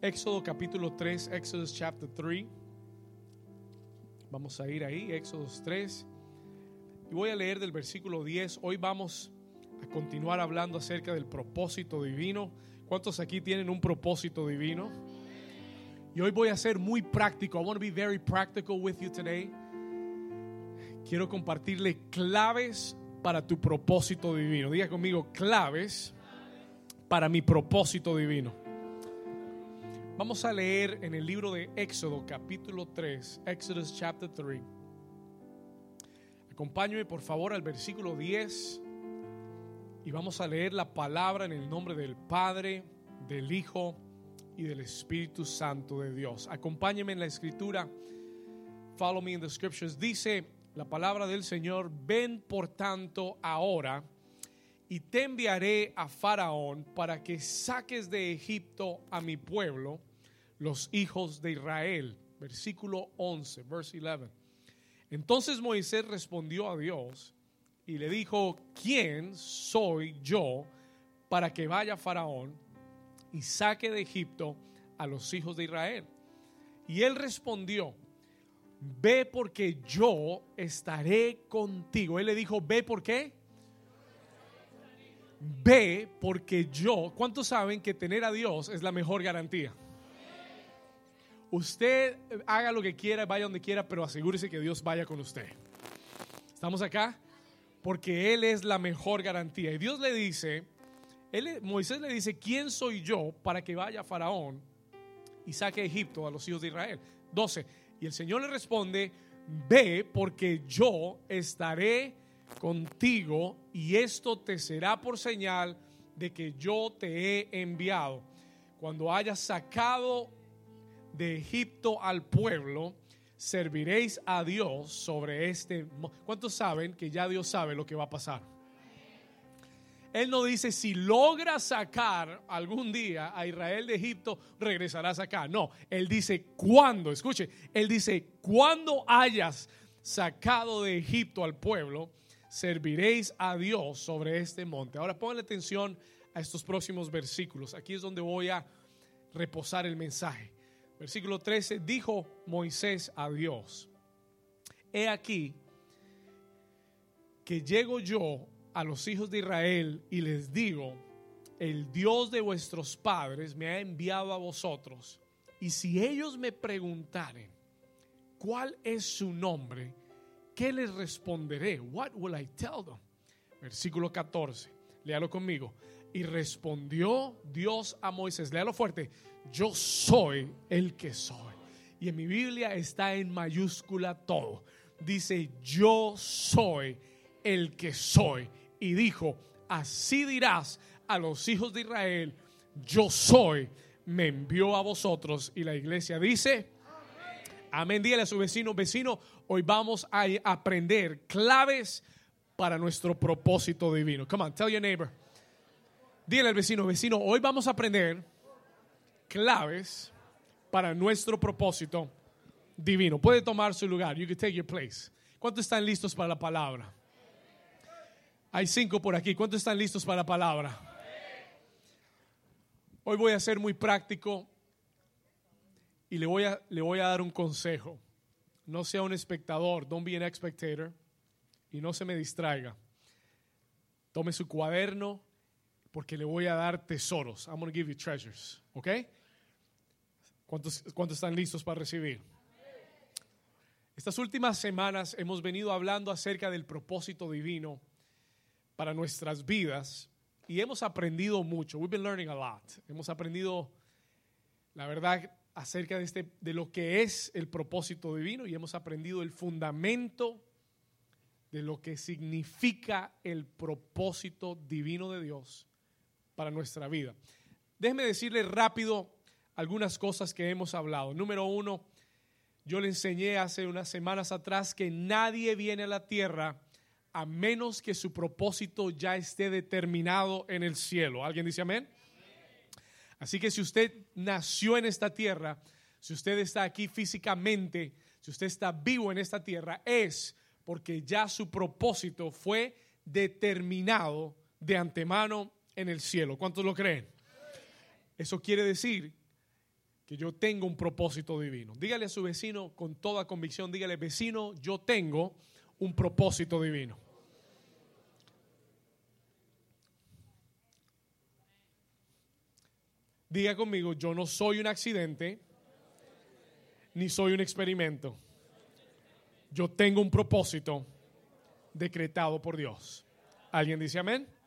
Éxodo capítulo 3, Exodus chapter 3. Vamos a ir ahí, Éxodo 3. Y voy a leer del versículo 10. Hoy vamos a continuar hablando acerca del propósito divino. ¿Cuántos aquí tienen un propósito divino? Y hoy voy a ser muy práctico. I want to be very practical with you today. Quiero compartirle claves para tu propósito divino. Diga conmigo, claves para mi propósito divino. Vamos a leer en el libro de Éxodo capítulo 3, Exodus chapter 3. Acompáñame por favor al versículo 10 y vamos a leer la palabra en el nombre del Padre, del Hijo y del Espíritu Santo de Dios. Acompáñeme en la escritura. Follow me in the scriptures. Dice la palabra del Señor, ven por tanto ahora y te enviaré a Faraón para que saques de Egipto a mi pueblo, los hijos de Israel. Versículo 11, verse 11. Entonces Moisés respondió a Dios y le dijo, ¿quién soy yo para que vaya Faraón y saque de Egipto a los hijos de Israel? Y él respondió, ve porque yo estaré contigo. Él le dijo, ve por qué? Ve porque yo, ¿cuántos saben que tener a Dios es la mejor garantía? Usted haga lo que quiera, vaya donde quiera, pero asegúrese que Dios vaya con usted. ¿Estamos acá? Porque Él es la mejor garantía. Y Dios le dice, él, Moisés le dice, ¿quién soy yo para que vaya Faraón y saque a Egipto a los hijos de Israel? 12. Y el Señor le responde, ve porque yo estaré contigo y esto te será por señal de que yo te he enviado. Cuando hayas sacado de Egipto al pueblo, serviréis a Dios sobre este. ¿Cuántos saben que ya Dios sabe lo que va a pasar? Él no dice si logra sacar algún día a Israel de Egipto, regresarás acá. No, él dice cuándo. Escuche, él dice cuando hayas sacado de Egipto al pueblo, serviréis a Dios sobre este monte. Ahora pongan atención a estos próximos versículos. Aquí es donde voy a reposar el mensaje. Versículo 13, dijo Moisés a Dios, he aquí que llego yo a los hijos de Israel y les digo, el Dios de vuestros padres me ha enviado a vosotros, y si ellos me preguntaren, ¿cuál es su nombre? ¿Qué les responderé? What will I tell them? Versículo 14, léalo conmigo. Y respondió Dios a Moisés, léalo fuerte, yo soy el que soy. Y en mi Biblia está en mayúscula todo. Dice, yo soy el que soy. Y dijo, así dirás a los hijos de Israel, yo soy, me envió a vosotros. Y la iglesia dice, amén. Dígale a su vecino, vecino, hoy vamos a aprender claves para nuestro propósito divino. Come on, tell your neighbor. Dile al vecino, vecino, hoy vamos a aprender claves para nuestro propósito divino. Puede tomar su lugar. You can take your place. ¿Cuántos están listos para la palabra? Hay cinco por aquí. ¿Cuántos están listos para la palabra? Hoy voy a ser muy práctico y le voy a, le voy a dar un consejo. No sea un espectador, don't be an spectator y no se me distraiga. Tome su cuaderno porque le voy a dar tesoros. I'm going to give you treasures, ¿ok? ¿Cuántos, ¿Cuántos están listos para recibir? Estas últimas semanas hemos venido hablando acerca del propósito divino para nuestras vidas y hemos aprendido mucho. We've been learning a lot. Hemos aprendido, la verdad, acerca de, este, de lo que es el propósito divino y hemos aprendido el fundamento de lo que significa el propósito divino de Dios para nuestra vida. Déjeme decirle rápido algunas cosas que hemos hablado. Número uno, yo le enseñé hace unas semanas atrás que nadie viene a la tierra a menos que su propósito ya esté determinado en el cielo. ¿Alguien dice amén? Así que si usted nació en esta tierra, si usted está aquí físicamente, si usted está vivo en esta tierra, es porque ya su propósito fue determinado de antemano en el cielo. ¿Cuántos lo creen? Eso quiere decir que yo tengo un propósito divino. Dígale a su vecino con toda convicción, dígale, vecino, yo tengo un propósito divino. Diga conmigo, yo no soy un accidente, ni soy un experimento. Yo tengo un propósito decretado por Dios. ¿Alguien dice amén?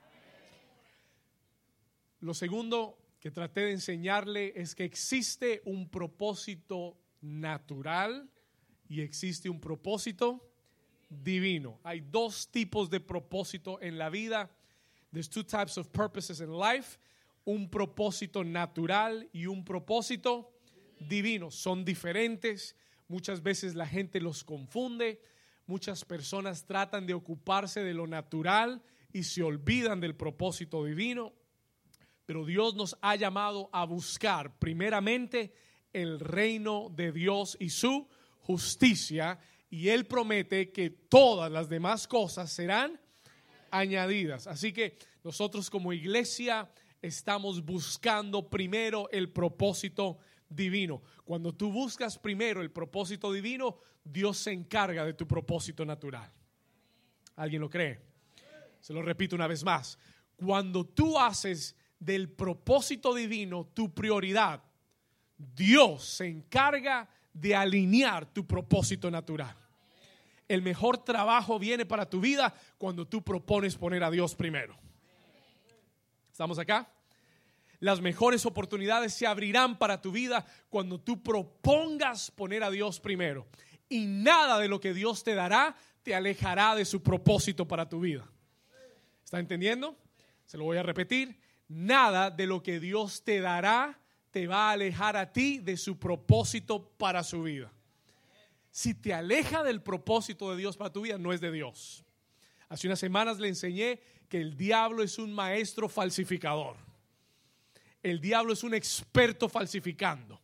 Lo segundo que traté de enseñarle es que existe un propósito natural y existe un propósito divino. Hay dos tipos de propósito en la vida. There's two types of purposes in life. Un propósito natural y un propósito divino. Son diferentes. Muchas veces la gente los confunde. Muchas personas tratan de ocuparse de lo natural y se olvidan del propósito divino. Pero Dios nos ha llamado a buscar primeramente el reino de Dios y su justicia y Él promete que todas las demás cosas serán añadidas. Así que nosotros como iglesia estamos buscando primero el propósito divino. Cuando tú buscas primero el propósito divino, Dios se encarga de tu propósito natural. ¿Alguien lo cree? Se lo repito una vez más. Cuando tú haces del propósito divino tu prioridad, Dios se encarga de alinear tu propósito natural. El mejor trabajo viene para tu vida cuando tú propones poner a Dios primero. ¿Estamos acá? Las mejores oportunidades se abrirán para tu vida cuando tú propongas poner a Dios primero. Y nada de lo que Dios te dará te alejará de su propósito para tu vida. ¿Está entendiendo? Se lo voy a repetir. Nada de lo que Dios te dará te va a alejar a ti de su propósito para su vida. Si te aleja del propósito de Dios para tu vida, no es de Dios. Hace unas semanas le enseñé que el diablo es un maestro falsificador. El diablo es un experto falsificando.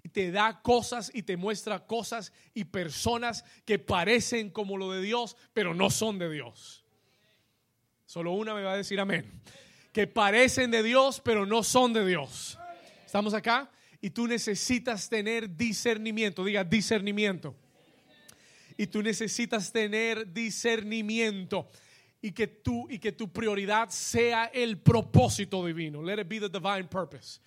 Y te da cosas y te muestra cosas y personas que parecen como lo de Dios, pero no son de Dios. Solo una me va a decir amén. Que parecen de Dios, pero no son de Dios. ¿Estamos acá? Y tú necesitas tener discernimiento. Diga discernimiento. Y tú necesitas tener discernimiento. Y que, tú, y que tu prioridad sea el propósito divino. Let it be the divine purpose.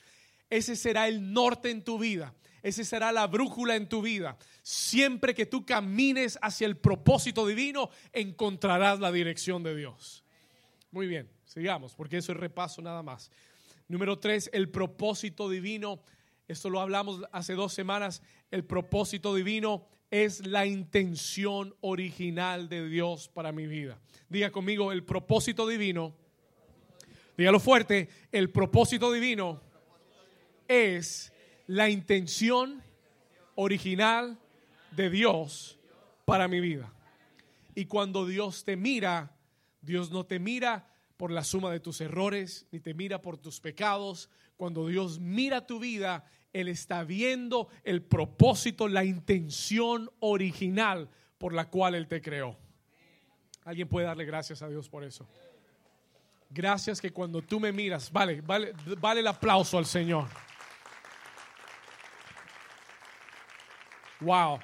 Ese será el norte en tu vida. Ese será la brújula en tu vida. Siempre que tú camines hacia el propósito divino, encontrarás la dirección de Dios. Muy bien, sigamos, porque eso es repaso nada más. Número tres, el propósito divino. Esto lo hablamos hace dos semanas. El propósito divino es la intención original de Dios para mi vida. Diga conmigo, el propósito divino. Dígalo fuerte, el propósito divino es la intención original de Dios para mi vida. Y cuando Dios te mira, Dios no te mira por la suma de tus errores, ni te mira por tus pecados. Cuando Dios mira tu vida, Él está viendo el propósito, la intención original por la cual Él te creó. Alguien puede darle gracias a Dios por eso. Gracias que cuando tú me miras, vale, vale, vale el aplauso al Señor. Wow.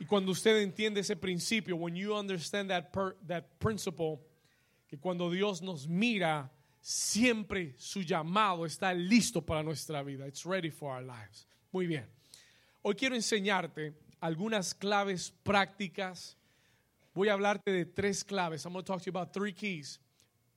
Y cuando usted entiende ese principio, when you understand that, that principle, que cuando Dios nos mira, siempre su llamado está listo para nuestra vida. It's ready for our lives. Muy bien. Hoy quiero enseñarte algunas claves prácticas. Voy a hablarte de tres claves. I'm going to talk to you about three keys.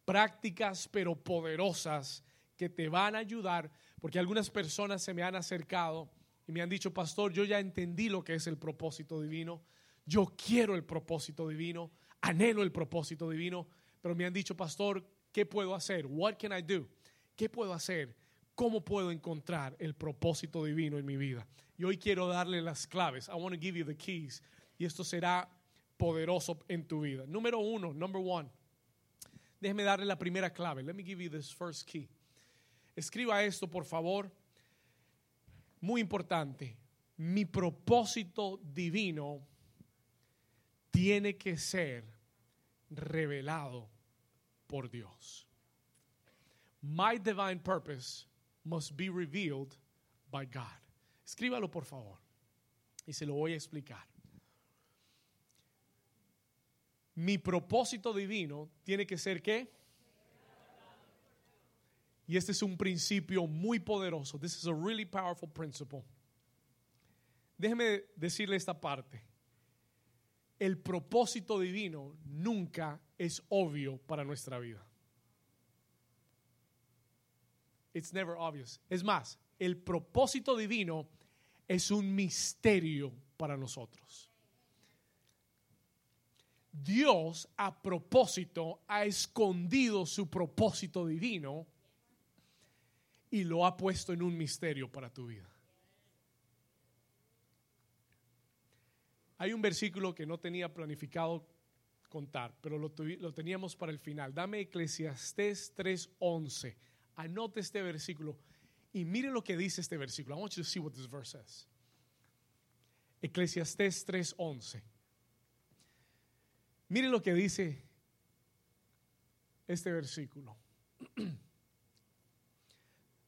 Prácticas pero poderosas que te van a ayudar porque algunas personas se me han acercado y me han dicho, pastor, yo ya entendí lo que es el propósito divino. Yo quiero el propósito divino. Anhelo el propósito divino pero me han dicho, pastor, ¿qué puedo hacer? What can I do? ¿Qué puedo hacer? ¿Cómo puedo encontrar el propósito divino en mi vida? Y hoy quiero darle las claves. I want to give you the keys. Y esto será poderoso en tu vida. Número uno, number one. Déjeme darle la primera clave. Let me give you this first key. Escriba esto, por favor. Muy importante. Mi propósito divino tiene que ser revelado por Dios. My divine purpose must be revealed by God. Escríbalo por favor y se lo voy a explicar. Mi propósito divino tiene que ser qué? Y este es un principio muy poderoso. This is a really powerful principle. Déjeme decirle esta parte. El propósito divino nunca es obvio para nuestra vida. It's never obvious. Es más, el propósito divino es un misterio para nosotros. Dios a propósito ha escondido su propósito divino y lo ha puesto en un misterio para tu vida. Hay un versículo que no tenía planificado contar, pero lo, teníamos para el final. Dame Eclesiastés 3:11. Anote este versículo y mire lo que dice este versículo. I want you to see what this verse says. Eclesiastés 3:11. Mire lo que dice este versículo.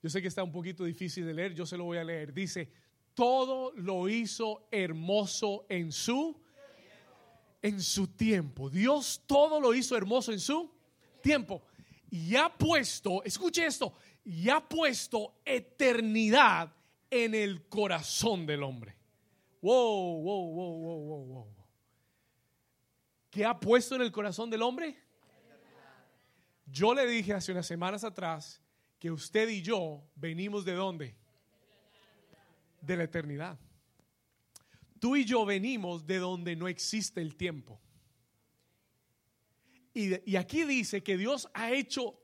Yo sé que está un poquito difícil de leer, yo se lo voy a leer. Dice, todo lo hizo hermoso en su en su tiempo. Dios todo lo hizo hermoso en su tiempo. Y ha puesto, escuche esto, y ha puesto eternidad en el corazón del hombre. Wow, wow, wow, wow, wow, wow. ¿Qué ha puesto en el corazón del hombre? Yo le dije hace unas semanas atrás que usted y yo venimos de dónde? De la eternidad. Tú y yo venimos de donde no existe el tiempo. Y, aquí dice que Dios ha hecho,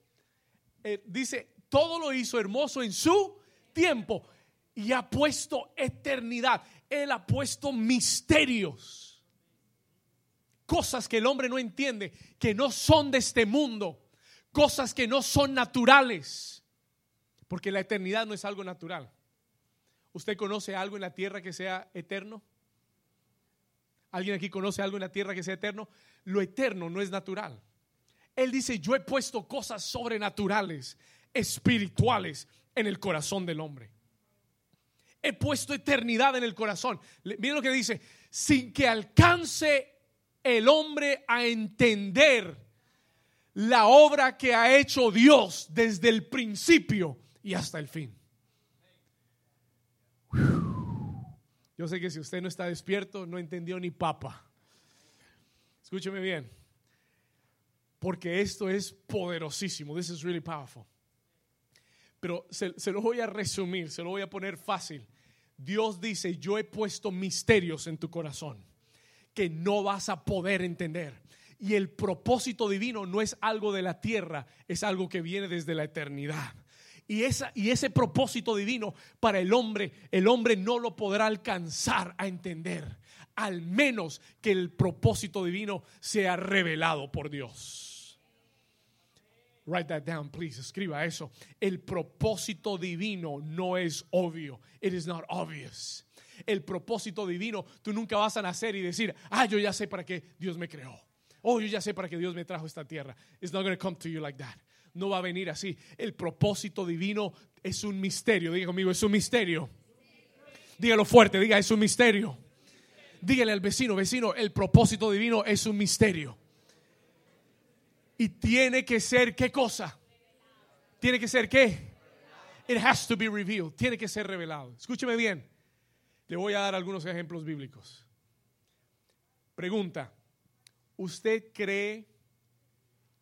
eh, dice, todo lo hizo hermoso en su tiempo y ha puesto eternidad. Él ha puesto misterios. Cosas que el hombre no entiende, que no son de este mundo. Cosas que no son naturales porque la eternidad no es algo natural. ¿Usted conoce algo en la tierra que sea eterno? ¿Alguien aquí conoce algo en la tierra que sea eterno? Lo eterno no es natural. Él dice, yo he puesto cosas sobrenaturales, espirituales en el corazón del hombre. He puesto eternidad en el corazón. Miren lo que dice, sin que alcance el hombre a entender la obra que ha hecho Dios desde el principio y hasta el fin. Yo sé que si usted no está despierto, no entendió ni papa. Escúcheme bien. Porque esto es poderosísimo. This is really powerful. Pero se, se, lo voy a resumir, se lo voy a poner fácil. Dios dice, yo he puesto misterios en tu corazón que no vas a poder entender. Y el propósito divino no es algo de la tierra, es algo que viene desde la eternidad. Y, esa, y ese propósito divino para el hombre, el hombre no lo podrá alcanzar a entender, al menos que el propósito divino sea revelado por Dios. Write that down, please. Escriba eso. El propósito divino no es obvio. It is not obvious. El propósito divino, tú nunca vas a nacer y decir, ah, yo ya sé para qué Dios me creó. Oh, yo ya sé para qué Dios me trajo esta tierra. It's not going to come to you like that no va a venir así. El propósito divino es un misterio. Diga conmigo, es un misterio. Dígalo fuerte, diga, es un misterio. Dígale al vecino, vecino, el propósito divino es un misterio. Y tiene que ser, ¿qué cosa? Tiene que ser, ¿qué? It has to be revealed. Tiene que ser revelado. Escúcheme bien. Le voy a dar algunos ejemplos bíblicos. Pregunta. ¿Usted cree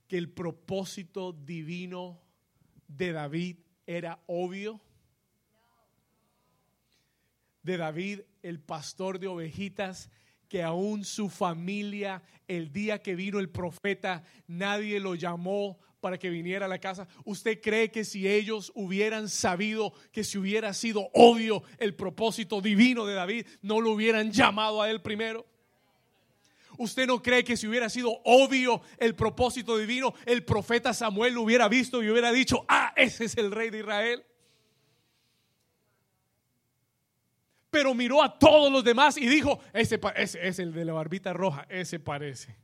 que el propósito divino de David era obvio? De David, el pastor de ovejitas, que aún su familia, el día que vino el profeta, nadie lo llamó para que viniera a la casa. ¿Usted cree que si ellos hubieran sabido que si hubiera sido obvio el propósito divino de David, no lo hubieran llamado a él primero? ¿Usted no cree que si hubiera sido obvio el propósito divino, el profeta Samuel lo hubiera visto y hubiera dicho, ah, ese es el rey de Israel? Pero miró a todos los demás y dijo, ese, es el de la barbita roja, ese parece.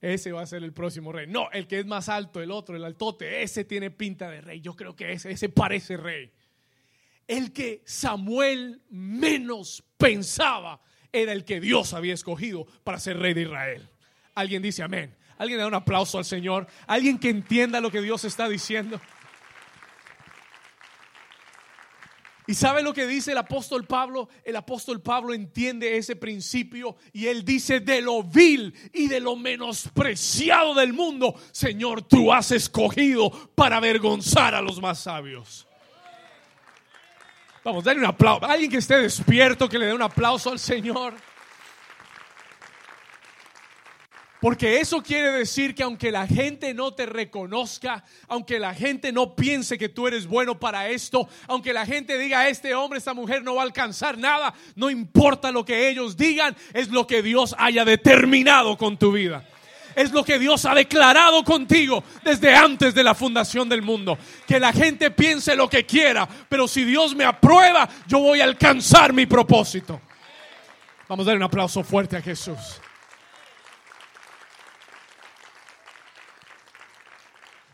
ese va a ser el próximo rey. No, el que es más alto, el otro, el altote, ese tiene pinta de rey. Yo creo que ese, ese parece rey. El que Samuel menos pensaba era el que Dios había escogido para ser rey de Israel. Alguien dice amén. Alguien da un aplauso al Señor. Alguien que entienda lo que Dios está diciendo. ¿Y sabe lo que dice el apóstol Pablo? El apóstol Pablo entiende ese principio y él dice, de lo vil y de lo menospreciado del mundo, Señor, tú has escogido para avergonzar a los más sabios. Vamos, dale un aplauso. Alguien que esté despierto, que le dé un aplauso al Señor. Porque eso quiere decir que aunque la gente no te reconozca, aunque la gente no piense que tú eres bueno para esto, aunque la gente diga, este hombre, esta mujer no va a alcanzar nada, no importa lo que ellos digan, es lo que Dios haya determinado con tu vida. Es lo que Dios ha declarado contigo desde antes de la fundación del mundo. Que la gente piense lo que quiera, pero si Dios me aprueba, yo voy a alcanzar mi propósito. Vamos a dar un aplauso fuerte a Jesús.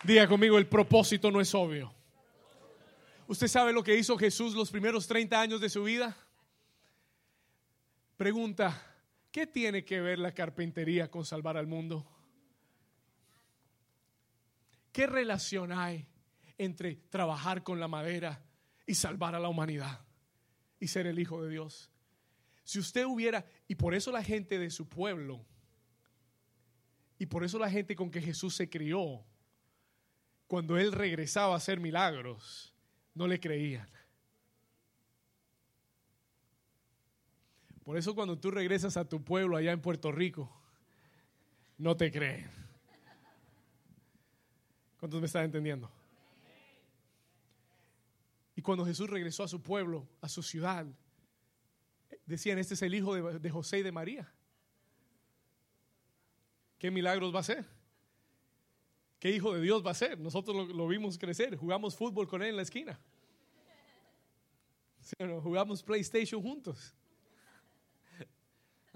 Diga conmigo, el propósito no es obvio. ¿Usted sabe lo que hizo Jesús los primeros 30 años de su vida? Pregunta, ¿qué tiene que ver la carpintería con salvar al mundo? ¿Qué relación hay entre trabajar con la madera y salvar a la humanidad y ser el Hijo de Dios? Si usted hubiera, y por eso la gente de su pueblo, y por eso la gente con que Jesús se crió, cuando él regresaba a hacer milagros, no le creían. Por eso cuando tú regresas a tu pueblo allá en Puerto Rico, no te creen. ¿Cuántos me están entendiendo? Y cuando Jesús regresó a su pueblo, a su ciudad, decían, este es el hijo de, José y de María. ¿Qué milagros va a hacer? ¿Qué hijo de Dios va a ser? Nosotros lo, vimos crecer, jugamos fútbol con él en la esquina. Jugamos PlayStation juntos.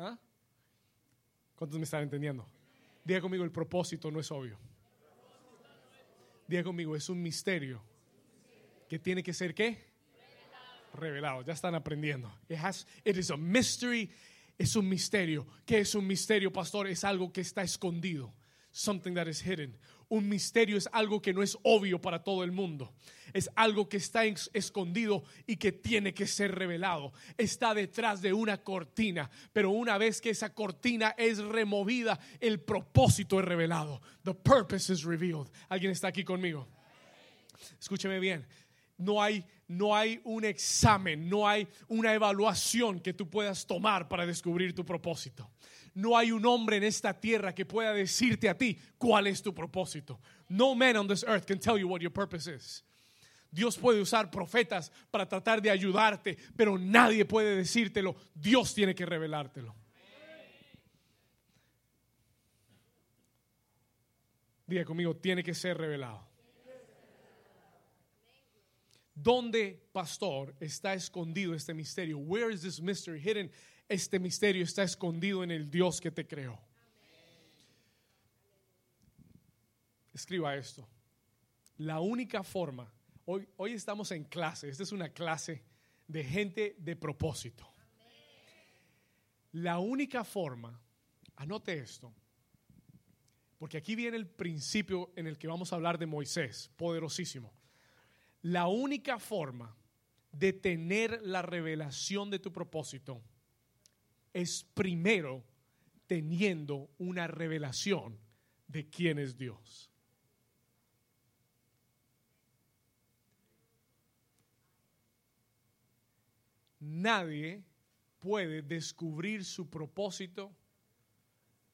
¿Ah? ¿Cuántos me están entendiendo? Diga conmigo, el propósito no es obvio. Diga conmigo, es un misterio que tiene que ser qué? Revelado. Ya están aprendiendo. It, is a mystery. Es un misterio. ¿Qué es un misterio, pastor? Es algo que está escondido. Something that is hidden un misterio es algo que no es obvio para todo el mundo. Es algo que está escondido y que tiene que ser revelado. Está detrás de una cortina, pero una vez que esa cortina es removida, el propósito es revelado. The purpose is revealed. ¿Alguien está aquí conmigo? Escúcheme bien. No hay, no hay un examen, no hay una evaluación que tú puedas tomar para descubrir tu propósito no hay un hombre en esta tierra que pueda decirte a ti cuál es tu propósito. No man on this earth can tell you what your purpose is. Dios puede usar profetas para tratar de ayudarte, pero nadie puede decírtelo. Dios tiene que revelártelo. Diga conmigo, tiene que ser revelado. ¿Dónde, pastor, está escondido este misterio? Where is this mystery hidden? Este misterio está escondido en el Dios que te creó. Escriba esto. La única forma, hoy, hoy estamos en clase, esta es una clase de gente de propósito. La única forma, anote esto, porque aquí viene el principio en el que vamos a hablar de Moisés, poderosísimo. La única forma de tener la revelación de tu propósito es primero teniendo una revelación de quién es Dios. Nadie puede descubrir su propósito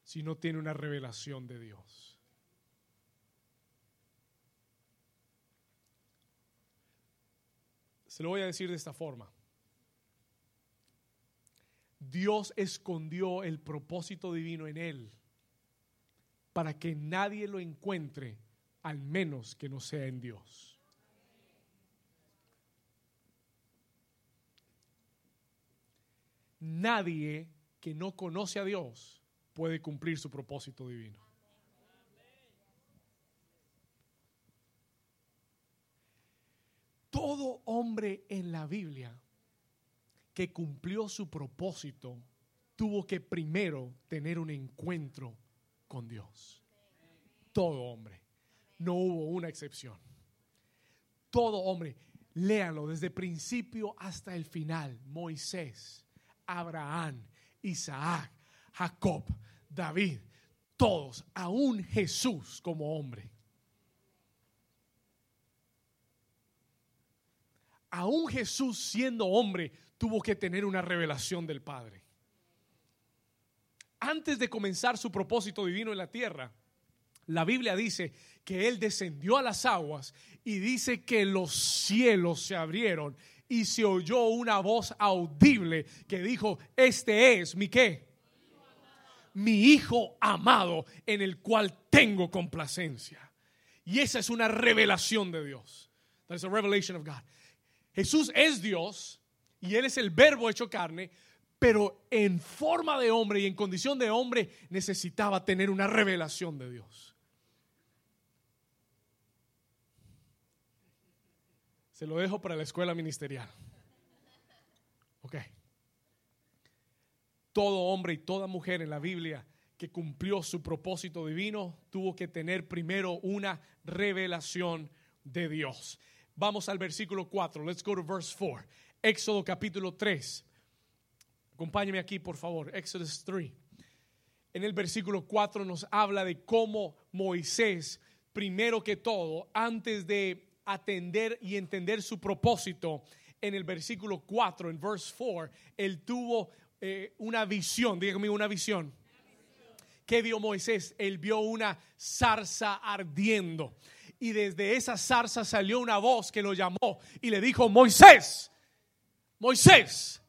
si no tiene una revelación de Dios. Se lo voy a decir de esta forma. Dios escondió el propósito divino en él para que nadie lo encuentre, al menos que no sea en Dios. Nadie que no conoce a Dios puede cumplir su propósito divino. Todo hombre en la Biblia que cumplió su propósito tuvo que primero tener un encuentro con Dios. Todo hombre. No hubo una excepción. Todo hombre. Léanlo desde principio hasta el final. Moisés, Abraham, Isaac, Jacob, David, todos, aún Jesús como hombre. Aún Jesús siendo hombre tuvo que tener una revelación del Padre. Antes de comenzar su propósito divino en la tierra, la Biblia dice que Él descendió a las aguas y dice que los cielos se abrieron y se oyó una voz audible que dijo, este es mi qué? Mi hijo amado en el cual tengo complacencia. Y esa es una revelación de Dios. That is a revelation of God. Jesús es Dios y Él es el verbo hecho carne, pero en forma de hombre y en condición de hombre necesitaba tener una revelación de Dios. Se lo dejo para la escuela ministerial. Ok. Todo hombre y toda mujer en la Biblia que cumplió su propósito divino tuvo que tener primero una revelación de Dios. Vamos al versículo 4. Let's go to verse 4. Éxodo capítulo 3. Acompáñeme aquí, por favor. Exodus 3. En el versículo 4 nos habla de cómo Moisés, primero que todo, antes de atender y entender su propósito, en el versículo 4, en verse 4, él tuvo eh, una visión, dígame una visión. ¿Qué vio Moisés? Él vio una zarza ardiendo. Y desde esa zarza salió una voz que lo llamó y le dijo, Moisés, Moisés.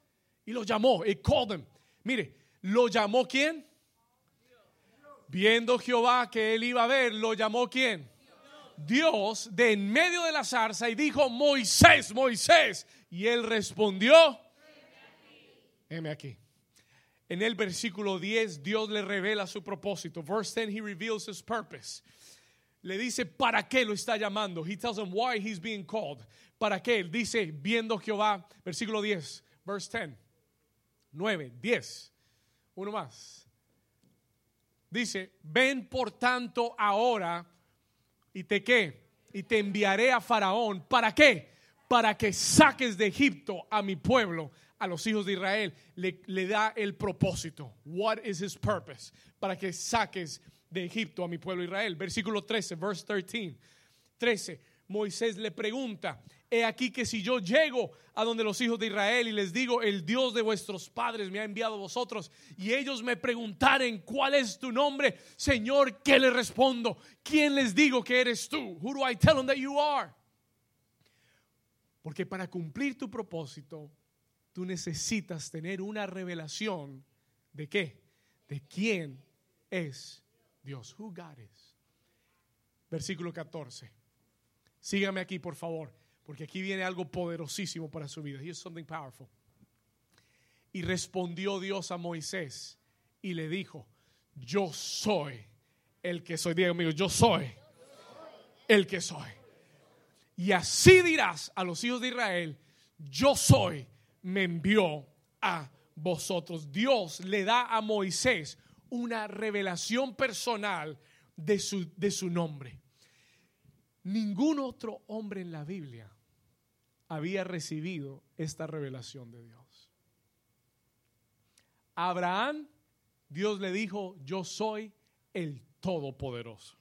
Y lo llamó, y called him. Mire, ¿lo llamó quién? Viendo Jehová que él iba a ver, ¿lo llamó quién? Dios de en medio de la zarza y dijo, Moisés, Moisés. Y él respondió, heme aquí. En el versículo 10, Dios le revela su propósito. Verse 10, he reveals his purpose. Le dice para qué lo está llamando. He tells him why he's being called. ¿Para qué? Él dice, viendo Jehová, versículo 10, verse 10, 9, 10, uno más. Dice, ven por tanto ahora y te qué, y te enviaré a Faraón. ¿Para qué? Para que saques de Egipto a mi pueblo, a los hijos de Israel. Le, le da el propósito. What is his purpose? Para que saques de Egipto a mi pueblo Israel. Versículo 13, verse 13. 13. Moisés le pregunta, he aquí que si yo llego a donde los hijos de Israel y les digo, el Dios de vuestros padres me ha enviado a vosotros, y ellos me preguntaren, ¿cuál es tu nombre? Señor, ¿qué le respondo? ¿Quién les digo que eres tú? Who do I tell them that you are? Porque para cumplir tu propósito, tú necesitas tener una revelación de qué? De quién es Dios. Who God is. Versículo 14. Sígame aquí, por favor, porque aquí viene algo poderosísimo para su vida. Here's something powerful. Y respondió Dios a Moisés y le dijo, yo soy el que soy. Diga amigo, yo soy el que soy. Y así dirás a los hijos de Israel, yo soy, me envió a vosotros. Dios le da a Moisés una revelación personal de su, de su nombre. Ningún otro hombre en la Biblia había recibido esta revelación de Dios. Abraham, Dios le dijo, yo soy el Todopoderoso,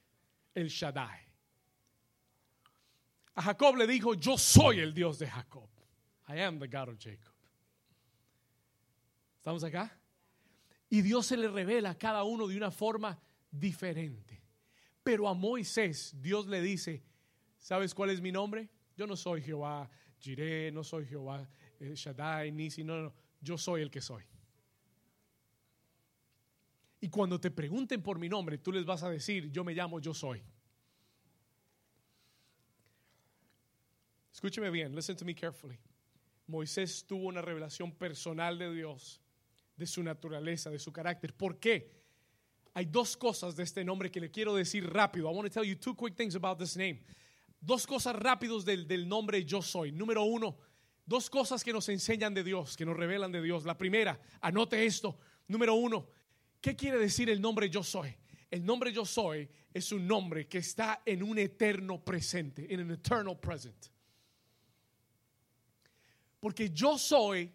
el Shaddai. A Jacob le dijo, yo soy el Dios de Jacob. I am the God of Jacob. ¿Estamos acá? Y Dios se le revela a cada uno de una forma diferente. Pero a Moisés Dios le dice, ¿sabes cuál es mi nombre? Yo no soy Jehová Jireh, no soy Jehová eh, Shaddai, Nisi, no, no, yo soy el que soy. Y cuando te pregunten por mi nombre, tú les vas a decir, yo me llamo, yo soy. Escúcheme bien, listen to me carefully. Moisés tuvo una revelación personal de Dios, de su naturaleza, de su carácter. ¿Por qué? Hay dos cosas de este nombre que le quiero decir rápido. I want to tell you two quick things about this name. dos cosas rápidos del, del nombre yo soy. Número uno, dos cosas que nos enseñan de Dios, que nos revelan de Dios. La primera, anote esto. Número uno, ¿qué quiere decir el nombre yo soy? El nombre yo soy es un nombre que está en un eterno presente, en un eternal present. Porque yo soy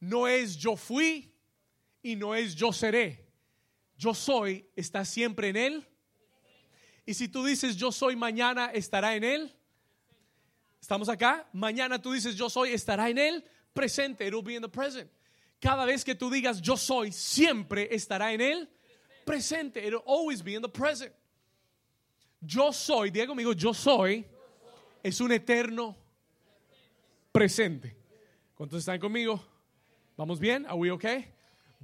no es yo fui y no es yo seré. Yo soy está siempre en él. Y si tú dices yo soy mañana, estará en él. ¿Estamos acá? Mañana tú dices yo soy, estará en él presente. It will be in the present. Cada vez que tú digas yo soy, siempre estará en él presente. It will always be in the present. Yo soy, diga conmigo, yo soy, es un eterno presente. ¿Cuántos están conmigo? ¿Vamos bien? ¿Are we okay?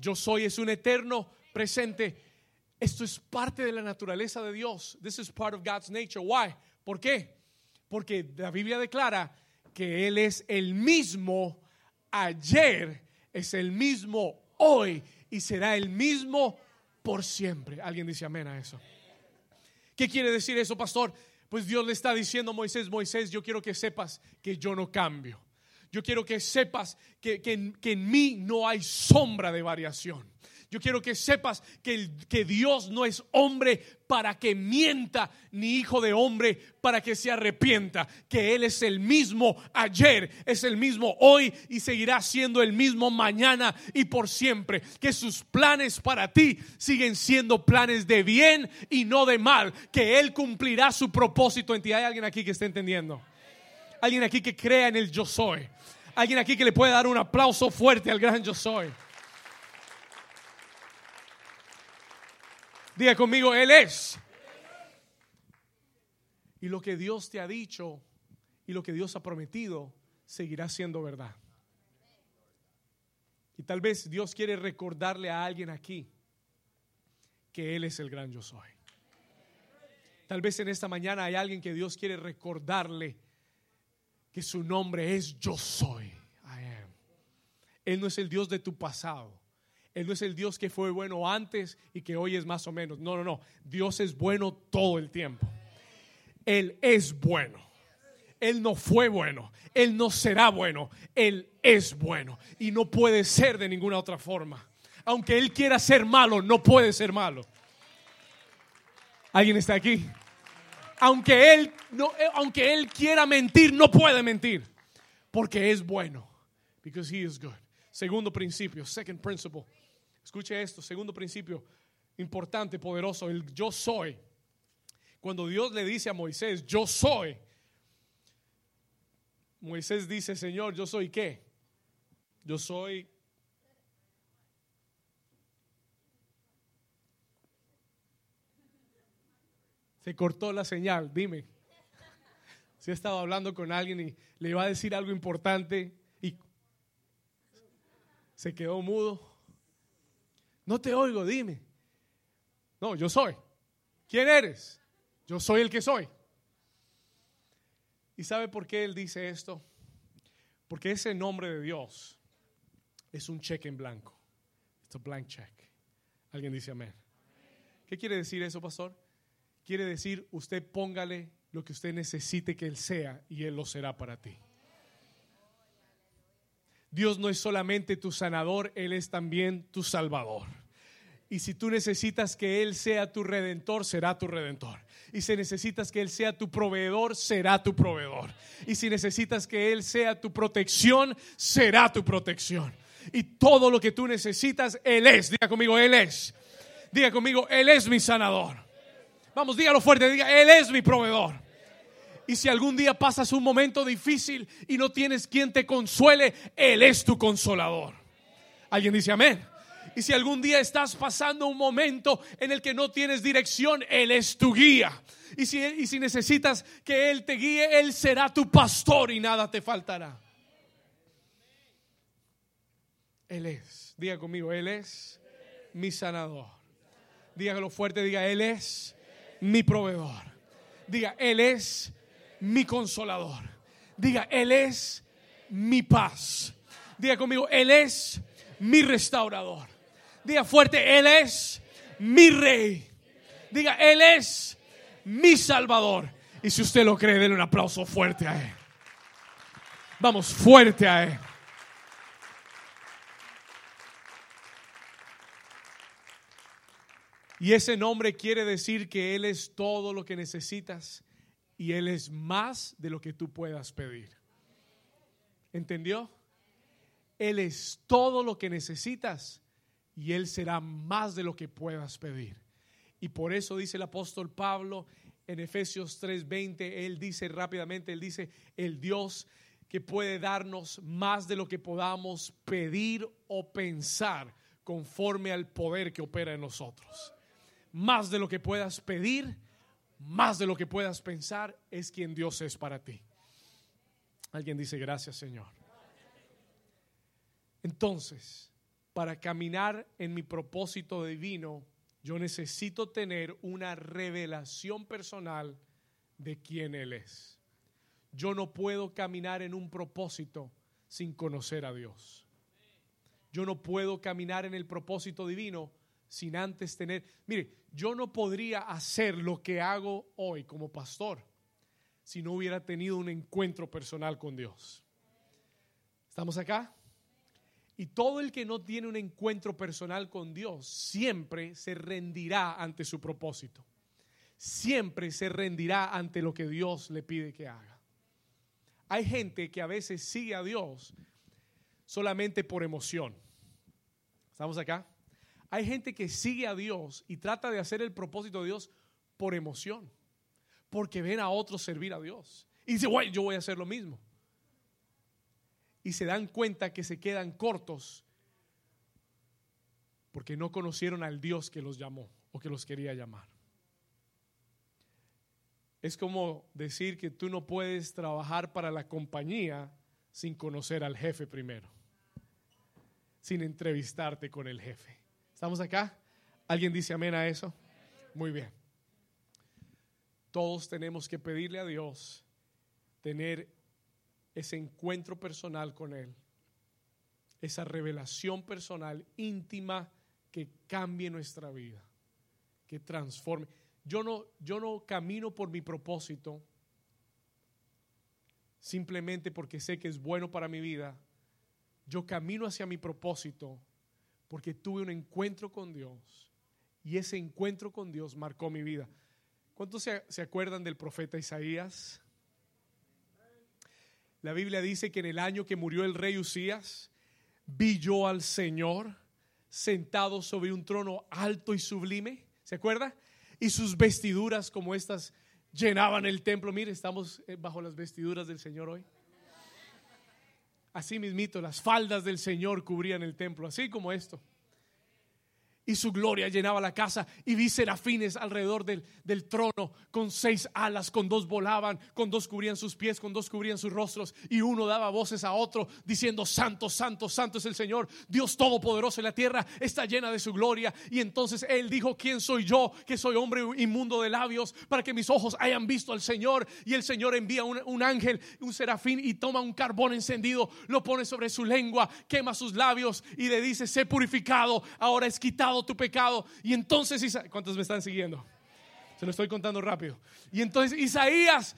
Yo soy es un eterno presente. Esto es parte de la naturaleza de Dios. This is part of God's nature. Why? ¿Por qué? Porque la Biblia declara que Él es el mismo ayer, es el mismo hoy y será el mismo por siempre. ¿Alguien dice amén a eso? ¿Qué quiere decir eso, pastor? Pues Dios le está diciendo a Moisés, Moisés, yo quiero que sepas que yo no cambio. Yo quiero que sepas que, que, que en mí no hay sombra de variación. Yo quiero que sepas que, que Dios no es hombre para que mienta, ni hijo de hombre para que se arrepienta. Que Él es el mismo ayer, es el mismo hoy y seguirá siendo el mismo mañana y por siempre. Que sus planes para ti siguen siendo planes de bien y no de mal. Que Él cumplirá su propósito en ti. ¿Hay alguien aquí que esté entendiendo? Alguien aquí que crea en el yo soy. Alguien aquí que le puede dar un aplauso fuerte al gran yo soy. Diga conmigo, Él es. Y lo que Dios te ha dicho y lo que Dios ha prometido seguirá siendo verdad. Y tal vez Dios quiere recordarle a alguien aquí que Él es el gran yo soy. Tal vez en esta mañana hay alguien que Dios quiere recordarle que su nombre es yo soy. Él no es el Dios de tu pasado. Él no es el Dios que fue bueno antes y que hoy es más o menos. No, no, no. Dios es bueno todo el tiempo. Él es bueno. Él no fue bueno. Él no será bueno. Él es bueno. Y no puede ser de ninguna otra forma. Aunque Él quiera ser malo, no puede ser malo. ¿Alguien está aquí? Aunque Él, no, aunque él quiera mentir, no puede mentir. Porque es bueno. Because He is good. Segundo principio, second principle. Escuche esto, segundo principio importante, poderoso, el yo soy. Cuando Dios le dice a Moisés, yo soy, Moisés dice, Señor, yo soy qué? Yo soy... Se cortó la señal, dime. Si estaba hablando con alguien y le iba a decir algo importante y se quedó mudo. No te oigo, dime. No, yo soy. ¿Quién eres? Yo soy el que soy. ¿Y sabe por qué él dice esto? Porque ese nombre de Dios es un cheque en blanco. Es un blank check. Alguien dice amén. ¿Qué quiere decir eso, pastor? Quiere decir, usted póngale lo que usted necesite que Él sea y Él lo será para ti. Dios no es solamente tu sanador, Él es también tu salvador. Y si tú necesitas que Él sea tu redentor, será tu redentor. Y si necesitas que Él sea tu proveedor, será tu proveedor. Y si necesitas que Él sea tu protección, será tu protección. Y todo lo que tú necesitas, Él es. Diga conmigo, Él es. Diga conmigo, Él es mi sanador. Vamos, dígalo fuerte, diga, Él es mi proveedor. Y si algún día pasas un momento difícil y no tienes quien te consuele, Él es tu consolador. ¿Alguien dice amén? Y si algún día estás pasando un momento en el que no tienes dirección, Él es tu guía. Y si, y si necesitas que Él te guíe, Él será tu pastor y nada te faltará. Él es, diga conmigo, Él es mi sanador. Dígalo fuerte, diga, Él es mi proveedor. Diga, Él es mi consolador. Diga, Él es mi paz. Diga conmigo, Él es mi restaurador. Diga fuerte, Él es mi rey. Diga, Él es mi salvador. Y si usted lo cree, denle un aplauso fuerte a Él. Vamos, fuerte a Él. Y ese nombre quiere decir que Él es todo lo que necesitas y Él es más de lo que tú puedas pedir. ¿Entendió? Él es todo lo que necesitas y Él será más de lo que puedas pedir. Y por eso dice el apóstol Pablo en Efesios 3:20, Él dice rápidamente, Él dice, el Dios que puede darnos más de lo que podamos pedir o pensar conforme al poder que opera en nosotros más de lo que puedas pedir, más de lo que puedas pensar, es quien Dios es para ti. Alguien dice, gracias Señor. Entonces, para caminar en mi propósito divino, yo necesito tener una revelación personal de quién Él es. Yo no puedo caminar en un propósito sin conocer a Dios. Yo no puedo caminar en el propósito divino sin antes tener, mire, yo no podría hacer lo que hago hoy como pastor si no hubiera tenido un encuentro personal con Dios. ¿Estamos acá? Y todo el que no tiene un encuentro personal con Dios siempre se rendirá ante su propósito. Siempre se rendirá ante lo que Dios le pide que haga. Hay gente que a veces sigue a Dios solamente por emoción. ¿Estamos acá? Hay gente que sigue a Dios y trata de hacer el propósito de Dios por emoción, porque ven a otros servir a Dios. Y dice, bueno, yo voy a hacer lo mismo. Y se dan cuenta que se quedan cortos porque no conocieron al Dios que los llamó o que los quería llamar. Es como decir que tú no puedes trabajar para la compañía sin conocer al jefe primero, sin entrevistarte con el jefe. ¿Estamos acá? ¿Alguien dice amén a eso? Muy bien. Todos tenemos que pedirle a Dios tener ese encuentro personal con Él, esa revelación personal íntima que cambie nuestra vida, que transforme. Yo no, yo no camino por mi propósito simplemente porque sé que es bueno para mi vida. Yo camino hacia mi propósito porque tuve un encuentro con Dios y ese encuentro con Dios marcó mi vida. ¿Cuántos se, acuerdan del profeta Isaías? La Biblia dice que en el año que murió el rey Usías, vi yo al Señor sentado sobre un trono alto y sublime. ¿Se acuerda? Y sus vestiduras como estas llenaban el templo. Mire, estamos eh, bajo las vestiduras del Señor hoy. Así mismito, las faldas del Señor cubrían el templo, así como esto y su gloria llenaba la casa y vi serafines alrededor del, del, trono con seis alas, con dos volaban, con dos cubrían sus pies, con dos cubrían sus rostros y uno daba voces a otro diciendo, Santo, Santo, Santo es el Señor, Dios Todopoderoso en la tierra está llena de su gloria. Y entonces él dijo, ¿quién soy yo que soy hombre inmundo de labios para que mis ojos hayan visto al Señor? Y el Señor envía un, un ángel, un serafín y toma un carbón encendido, lo pone sobre su lengua, quema sus labios y le dice, sé purificado, ahora es quitado tu pecado. Y entonces, ¿cuántos me están siguiendo? Se lo estoy contando rápido. Y entonces Isaías,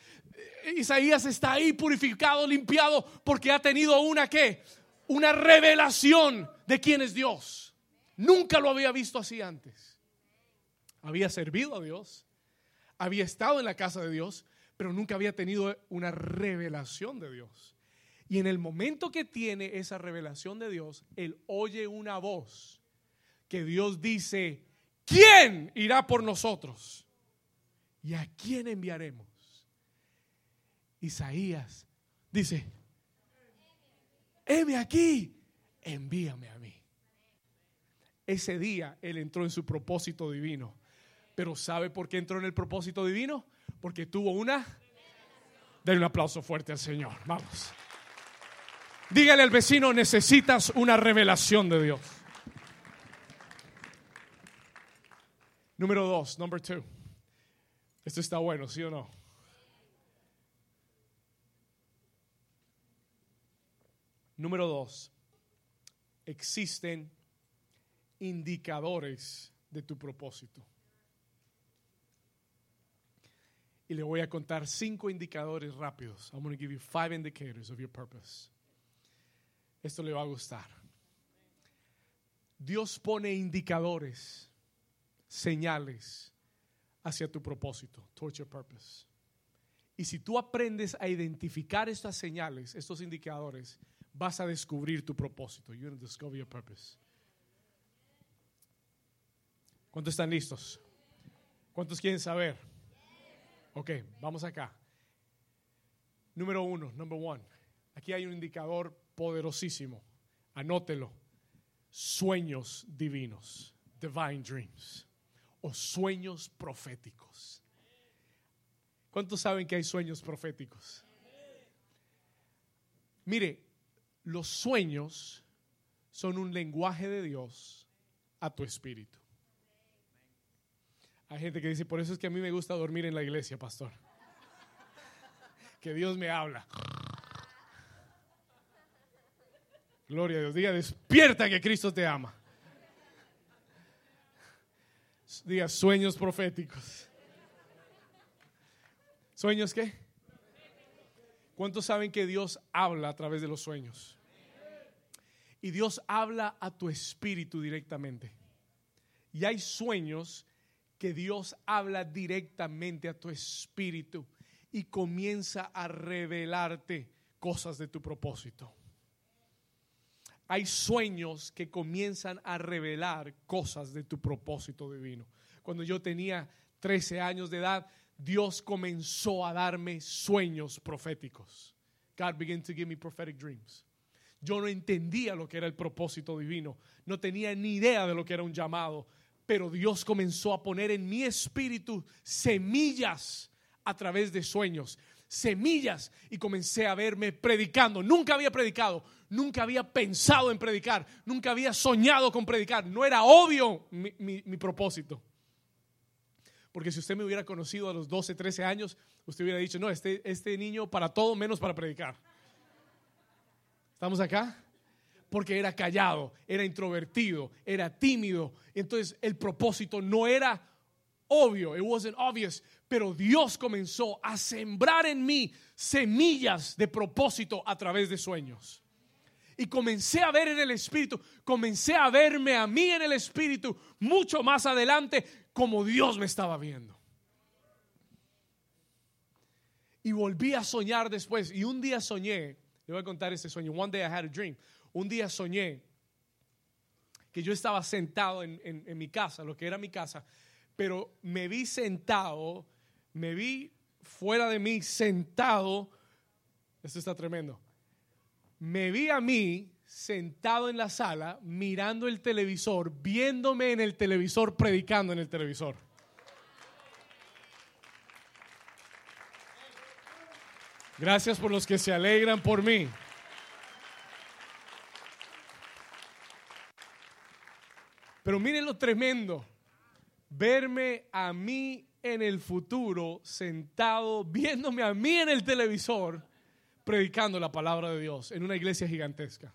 Isaías está ahí purificado, limpiado, porque ha tenido una que, una revelación de quién es Dios. Nunca lo había visto así antes. Había servido a Dios, había estado en la casa de Dios, pero nunca había tenido una revelación de Dios. Y en el momento que tiene esa revelación de Dios, él oye una voz que Dios dice, ¿quién irá por nosotros? ¿Y a quién enviaremos? Isaías dice, heme aquí, envíame a mí. Ese día él entró en su propósito divino. Pero ¿sabe por qué entró en el propósito divino? Porque tuvo una... Denle un aplauso fuerte al Señor. Vamos. Dígale al vecino, necesitas una revelación de Dios. Número dos, number two. Esto está bueno, ¿sí o no? Número dos, existen indicadores de tu propósito. y le voy a contar cinco indicadores rápidos. I'm going to give you five indicators of your purpose. Esto le va a gustar. Dios pone indicadores, señales hacia tu propósito, towards your purpose. Y si tú aprendes a identificar estas señales, estos indicadores, vas a descubrir tu propósito. You're going to discover your purpose. ¿Cuántos están listos? ¿Cuántos quieren saber? Ok, vamos acá. Número uno, number one. Aquí hay un indicador poderosísimo. Anótelo. Sueños divinos. Divine dreams. O sueños proféticos. ¿Cuántos saben que hay sueños proféticos? Mire, los sueños son un lenguaje de Dios a tu espíritu. Hay gente que dice, por eso es que a mí me gusta dormir en la iglesia, pastor. Que Dios me habla. Gloria a Dios. Diga, despierta que Cristo te ama. Diga, sueños proféticos. ¿Sueños qué? ¿Cuántos saben que Dios habla a través de los sueños? Y Dios habla a tu espíritu directamente. Y hay sueños que Dios habla directamente a tu espíritu y comienza a revelarte cosas de tu propósito. Hay sueños que comienzan a revelar cosas de tu propósito divino. Cuando yo tenía 13 años de edad, Dios comenzó a darme sueños proféticos. God began to give me prophetic dreams. Yo no entendía lo que era el propósito divino, no tenía ni idea de lo que era un llamado, pero Dios comenzó a poner en mi espíritu semillas a través de sueños, semillas, y comencé a verme predicando. Nunca había predicado, nunca había pensado en predicar, nunca había soñado con predicar, no era obvio mi, propósito. Porque si usted me hubiera conocido a los 12, 13 años, usted hubiera dicho, no, este, este niño para todo menos para predicar. ¿Estamos acá? porque era callado, era introvertido, era tímido. Entonces el propósito no era obvio, it wasn't obvious, pero Dios comenzó a sembrar en mí semillas de propósito a través de sueños. Y comencé a ver en el Espíritu, comencé a verme a mí en el Espíritu mucho más adelante como Dios me estaba viendo. Y volví a soñar después. Y un día soñé, le voy a contar este sueño. One day I had a dream un día soñé que yo estaba sentado en, mi casa, lo que era mi casa, pero me vi sentado, me vi fuera de mí sentado, esto está tremendo, me vi a mí sentado en la sala, mirando el televisor, viéndome en el televisor, predicando en el televisor. Gracias por los que se alegran por mí. Pero miren lo tremendo. Verme a mí en el futuro, sentado, viéndome a mí en el televisor, predicando la palabra de Dios en una iglesia gigantesca.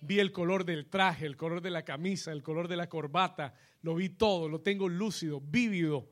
Vi el color del traje, el color de la camisa, el color de la corbata, lo vi todo, lo tengo lúcido, vívido,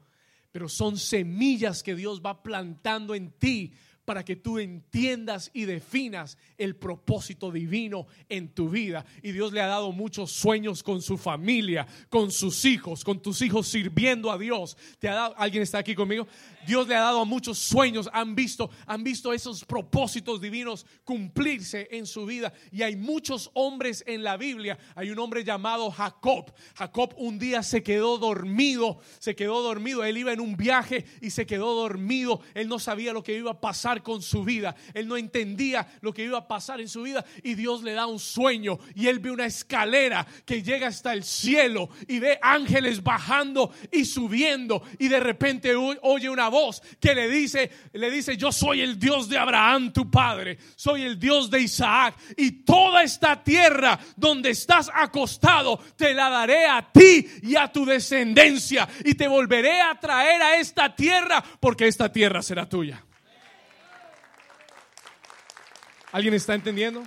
pero son semillas que Dios va plantando en ti para que tú entiendas y definas el propósito divino en tu vida. Y Dios le ha dado muchos sueños con su familia, con sus hijos, con tus hijos sirviendo a Dios. ¿Te ha dado, ¿Alguien está aquí conmigo? Dios le ha dado muchos sueños, han visto, han visto esos propósitos divinos cumplirse en su vida. Y hay muchos hombres en la Biblia. Hay un hombre llamado Jacob. Jacob un día se quedó dormido, se quedó dormido. Él iba en un viaje y se quedó dormido. Él no sabía lo que iba a pasar con su vida. Él no entendía lo que iba a pasar en su vida y Dios le da un sueño y él ve una escalera que llega hasta el cielo y ve ángeles bajando y subiendo y de repente oye una voz que le dice, le dice, yo soy el Dios de Abraham, tu padre, soy el Dios de Isaac y toda esta tierra donde estás acostado te la daré a ti y a tu descendencia y te volveré a traer a esta tierra porque esta tierra será tuya. ¿Alguien está entendiendo?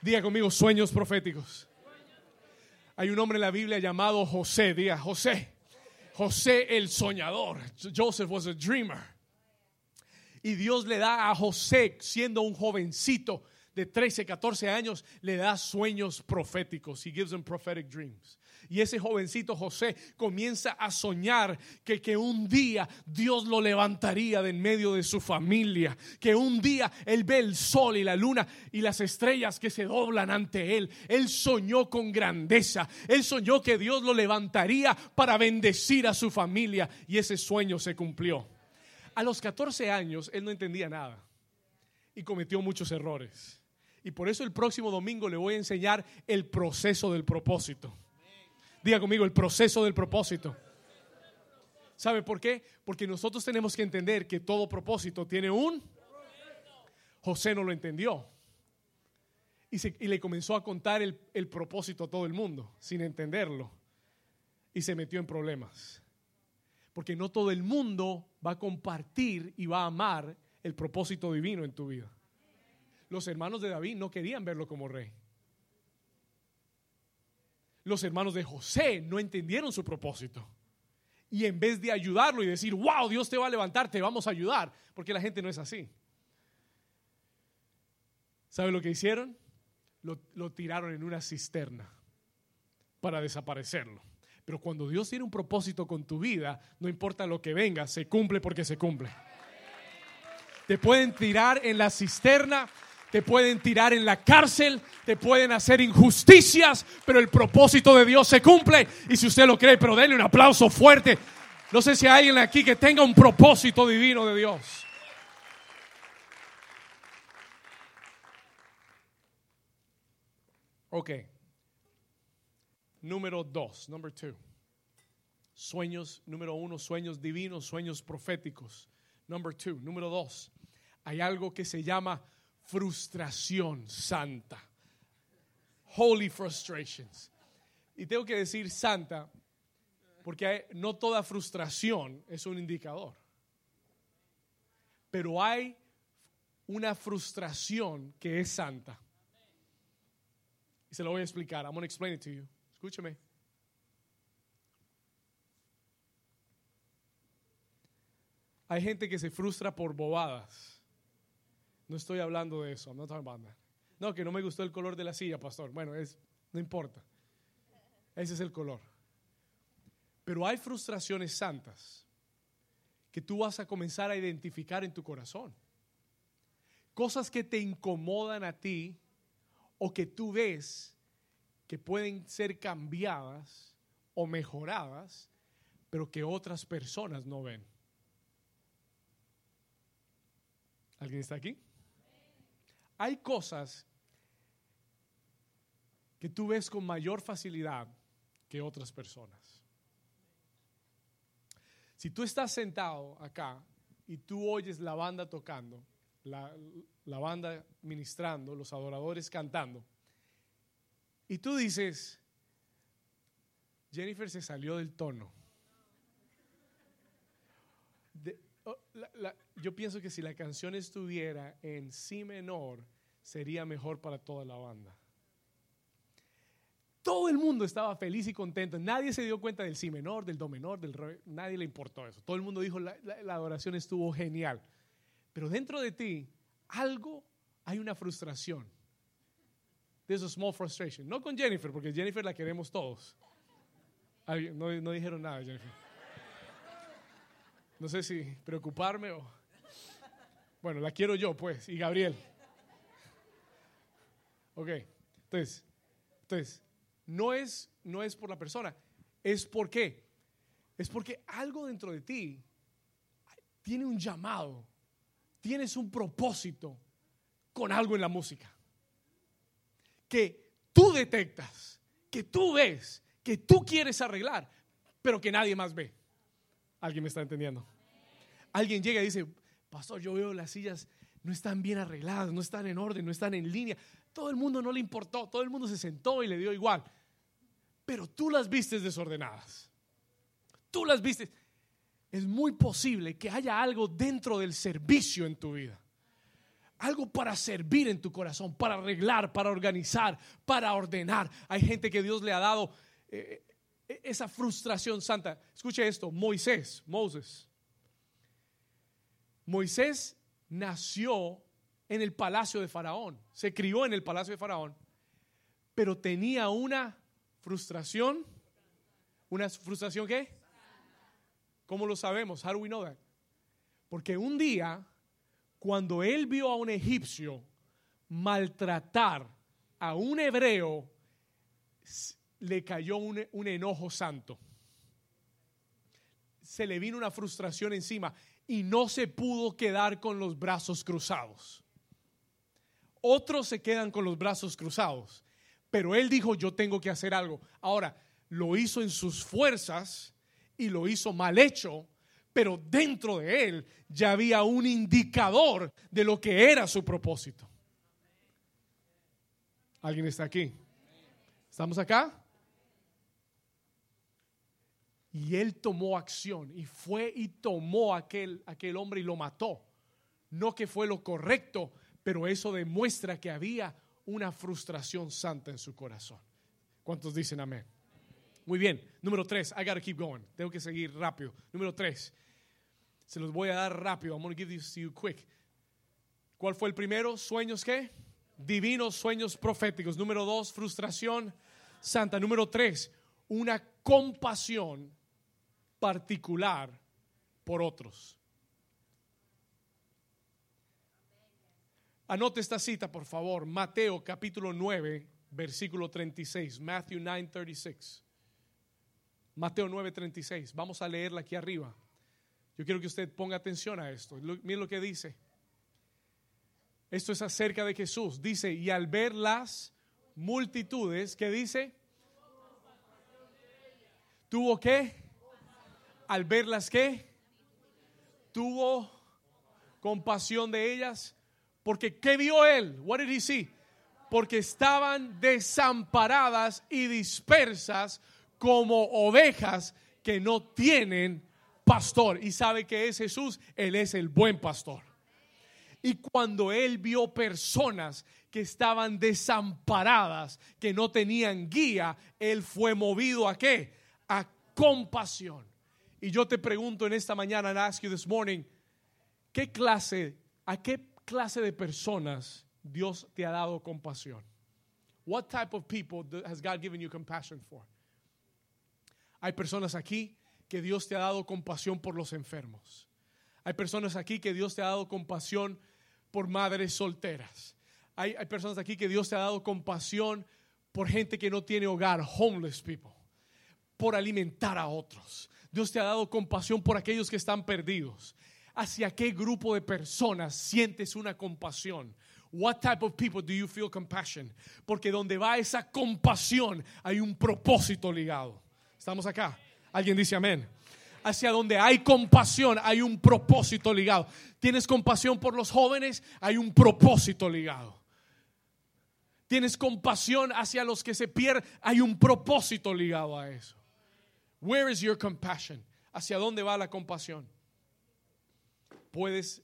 Diga conmigo sueños proféticos. Hay un hombre en la Biblia llamado José. Diga José. José el soñador. Joseph was a dreamer. Y Dios le da a José, siendo un jovencito de 13, 14 años, le da sueños proféticos. He gives him prophetic dreams. Y ese jovencito José comienza a soñar que, que un día Dios lo levantaría de en medio de su familia, que un día él ve el sol y la luna y las estrellas que se doblan ante él. Él soñó con grandeza, él soñó que Dios lo levantaría para bendecir a su familia y ese sueño se cumplió. A los 14 años él no entendía nada y cometió muchos errores. Y por eso el próximo domingo le voy a enseñar el proceso del propósito. Diga conmigo, el proceso del propósito. ¿Sabe por qué? Porque nosotros tenemos que entender que todo propósito tiene un... José no lo entendió. Y, le comenzó a contar el, propósito a todo el mundo sin entenderlo. Y se metió en problemas. Porque no todo el mundo va a compartir y va a amar el propósito divino en tu vida. Los hermanos de David no querían verlo como rey los hermanos de José no entendieron su propósito. Y en vez de ayudarlo y decir, wow, Dios te va a levantar, te vamos a ayudar, porque la gente no es así. ¿Sabe lo que hicieron? Lo, lo tiraron en una cisterna para desaparecerlo. Pero cuando Dios tiene un propósito con tu vida, no importa lo que venga, se cumple porque se cumple. Te pueden tirar en la cisterna, te pueden tirar en la cárcel, te pueden hacer injusticias, pero el propósito de Dios se cumple. Y si usted lo cree, pero denle un aplauso fuerte. No sé si hay alguien aquí que tenga un propósito divino de Dios. Ok. Número dos, number two. Sueños, número uno, sueños divinos, sueños proféticos. Number two, número dos. Hay algo que se llama frustración santa. Holy frustrations. Y tengo que decir santa porque no toda frustración es un indicador. Pero hay una frustración que es santa. Y se lo voy a explicar. I'm going to explain it to you. Escúcheme. Hay gente que se frustra por bobadas. No estoy hablando de eso. No, que no me gustó el color de la silla, pastor. Bueno, es, no importa. Ese es el color. Pero hay frustraciones santas que tú vas a comenzar a identificar en tu corazón. Cosas que te incomodan a ti o que tú ves que pueden ser cambiadas o mejoradas, pero que otras personas no ven. ¿Alguien está aquí? Hay cosas que tú ves con mayor facilidad que otras personas. Si tú estás sentado acá y tú oyes la banda tocando, la, banda ministrando, los adoradores cantando, y tú dices, Jennifer se salió del tono. Oh, yo pienso que si la canción estuviera en si menor, sería mejor para toda la banda. Todo el mundo estaba feliz y contento. Nadie se dio cuenta del si menor, del do menor, del re. Nadie le importó eso. Todo el mundo dijo, la, la adoración estuvo genial. Pero dentro de ti, algo, hay una frustración. There's a small frustration. No con Jennifer, porque Jennifer la queremos todos. No, no dijeron nada, Jennifer. No sé si preocuparme o... Bueno, la quiero yo, pues, y Gabriel. Ok, entonces, entonces no, es, no es por la persona, es por qué. Es porque algo dentro de ti tiene un llamado, tienes un propósito con algo en la música. Que tú detectas, que tú ves, que tú quieres arreglar, pero que nadie más ve. ¿Alguien me está entendiendo? Alguien llega y dice, pastor, yo veo las sillas no están bien arregladas, no están en orden, no están en línea. Todo el mundo no le importó, todo el mundo se sentó y le dio igual. Pero tú las vistes desordenadas. Tú las vistes. Es muy posible que haya algo dentro del servicio en tu vida. Algo para servir en tu corazón, para arreglar, para organizar, para ordenar. Hay gente que Dios le ha dado eh, esa frustración santa. Escuche esto, Moisés, Moses. Moisés nació en el palacio de Faraón, se crió en el palacio de Faraón, pero tenía una frustración, una frustración qué? ¿Cómo lo sabemos? How do we know that? Porque un día, cuando él vio a un egipcio maltratar a un hebreo, le cayó un, un enojo santo. Se le vino una frustración encima y no se pudo quedar con los brazos cruzados. Otros se quedan con los brazos cruzados, pero él dijo, yo tengo que hacer algo. Ahora, lo hizo en sus fuerzas y lo hizo mal hecho, pero dentro de él ya había un indicador de lo que era su propósito. ¿Alguien está aquí? ¿Estamos acá? Y él tomó acción y fue y tomó a aquel, aquel hombre y lo mató. No que fue lo correcto, pero eso demuestra que había una frustración santa en su corazón. ¿Cuántos dicen amén? Muy bien. Número tres, I gotta keep going. Tengo que seguir rápido. Número tres, se los voy a dar rápido. I'm to give this to you quick. ¿Cuál fue el primero? ¿Sueños qué? Divinos sueños proféticos. Número dos, frustración santa. Número tres, una compasión particular por otros. Anote esta cita, por favor. Mateo capítulo 9, versículo 36. Matthew 9, 36. Mateo 9, 36. Vamos a leerla aquí arriba. Yo quiero que usted ponga atención a esto. Mire lo que dice. Esto es acerca de Jesús. Dice, y al ver las multitudes, ¿qué dice? ¿Tuvo qué? Al verlas qué? Tuvo compasión de ellas. Porque ¿qué vio él? What did he see? Porque estaban desamparadas y dispersas como ovejas que no tienen pastor. Y sabe que es Jesús, Él es el buen pastor. Y cuando Él vio personas que estaban desamparadas, que no tenían guía, Él fue movido a qué? A compasión. Y yo te pregunto en esta mañana, and ask you this morning, ¿qué clase, a qué clase de personas Dios te ha dado compasión? What type of people has God given you compassion for? Hay personas aquí que Dios te ha dado compasión por los enfermos. Hay personas aquí que Dios te ha dado compasión por madres solteras. Hay, hay personas aquí que Dios te ha dado compasión por gente que no tiene hogar, homeless people, por alimentar a otros. Dios te ha dado compasión por aquellos que están perdidos. ¿Hacia qué grupo de personas sientes una compasión? What type of people do you feel compassion? Porque donde va esa compasión hay un propósito ligado. ¿Estamos acá? ¿Alguien dice amén? Hacia donde hay compasión hay un propósito ligado. ¿Tienes compasión por los jóvenes? Hay un propósito ligado. ¿Tienes compasión hacia los que se pierden? Hay un propósito ligado a eso. Where is your compassion? ¿Hacia dónde va la compasión? Puedes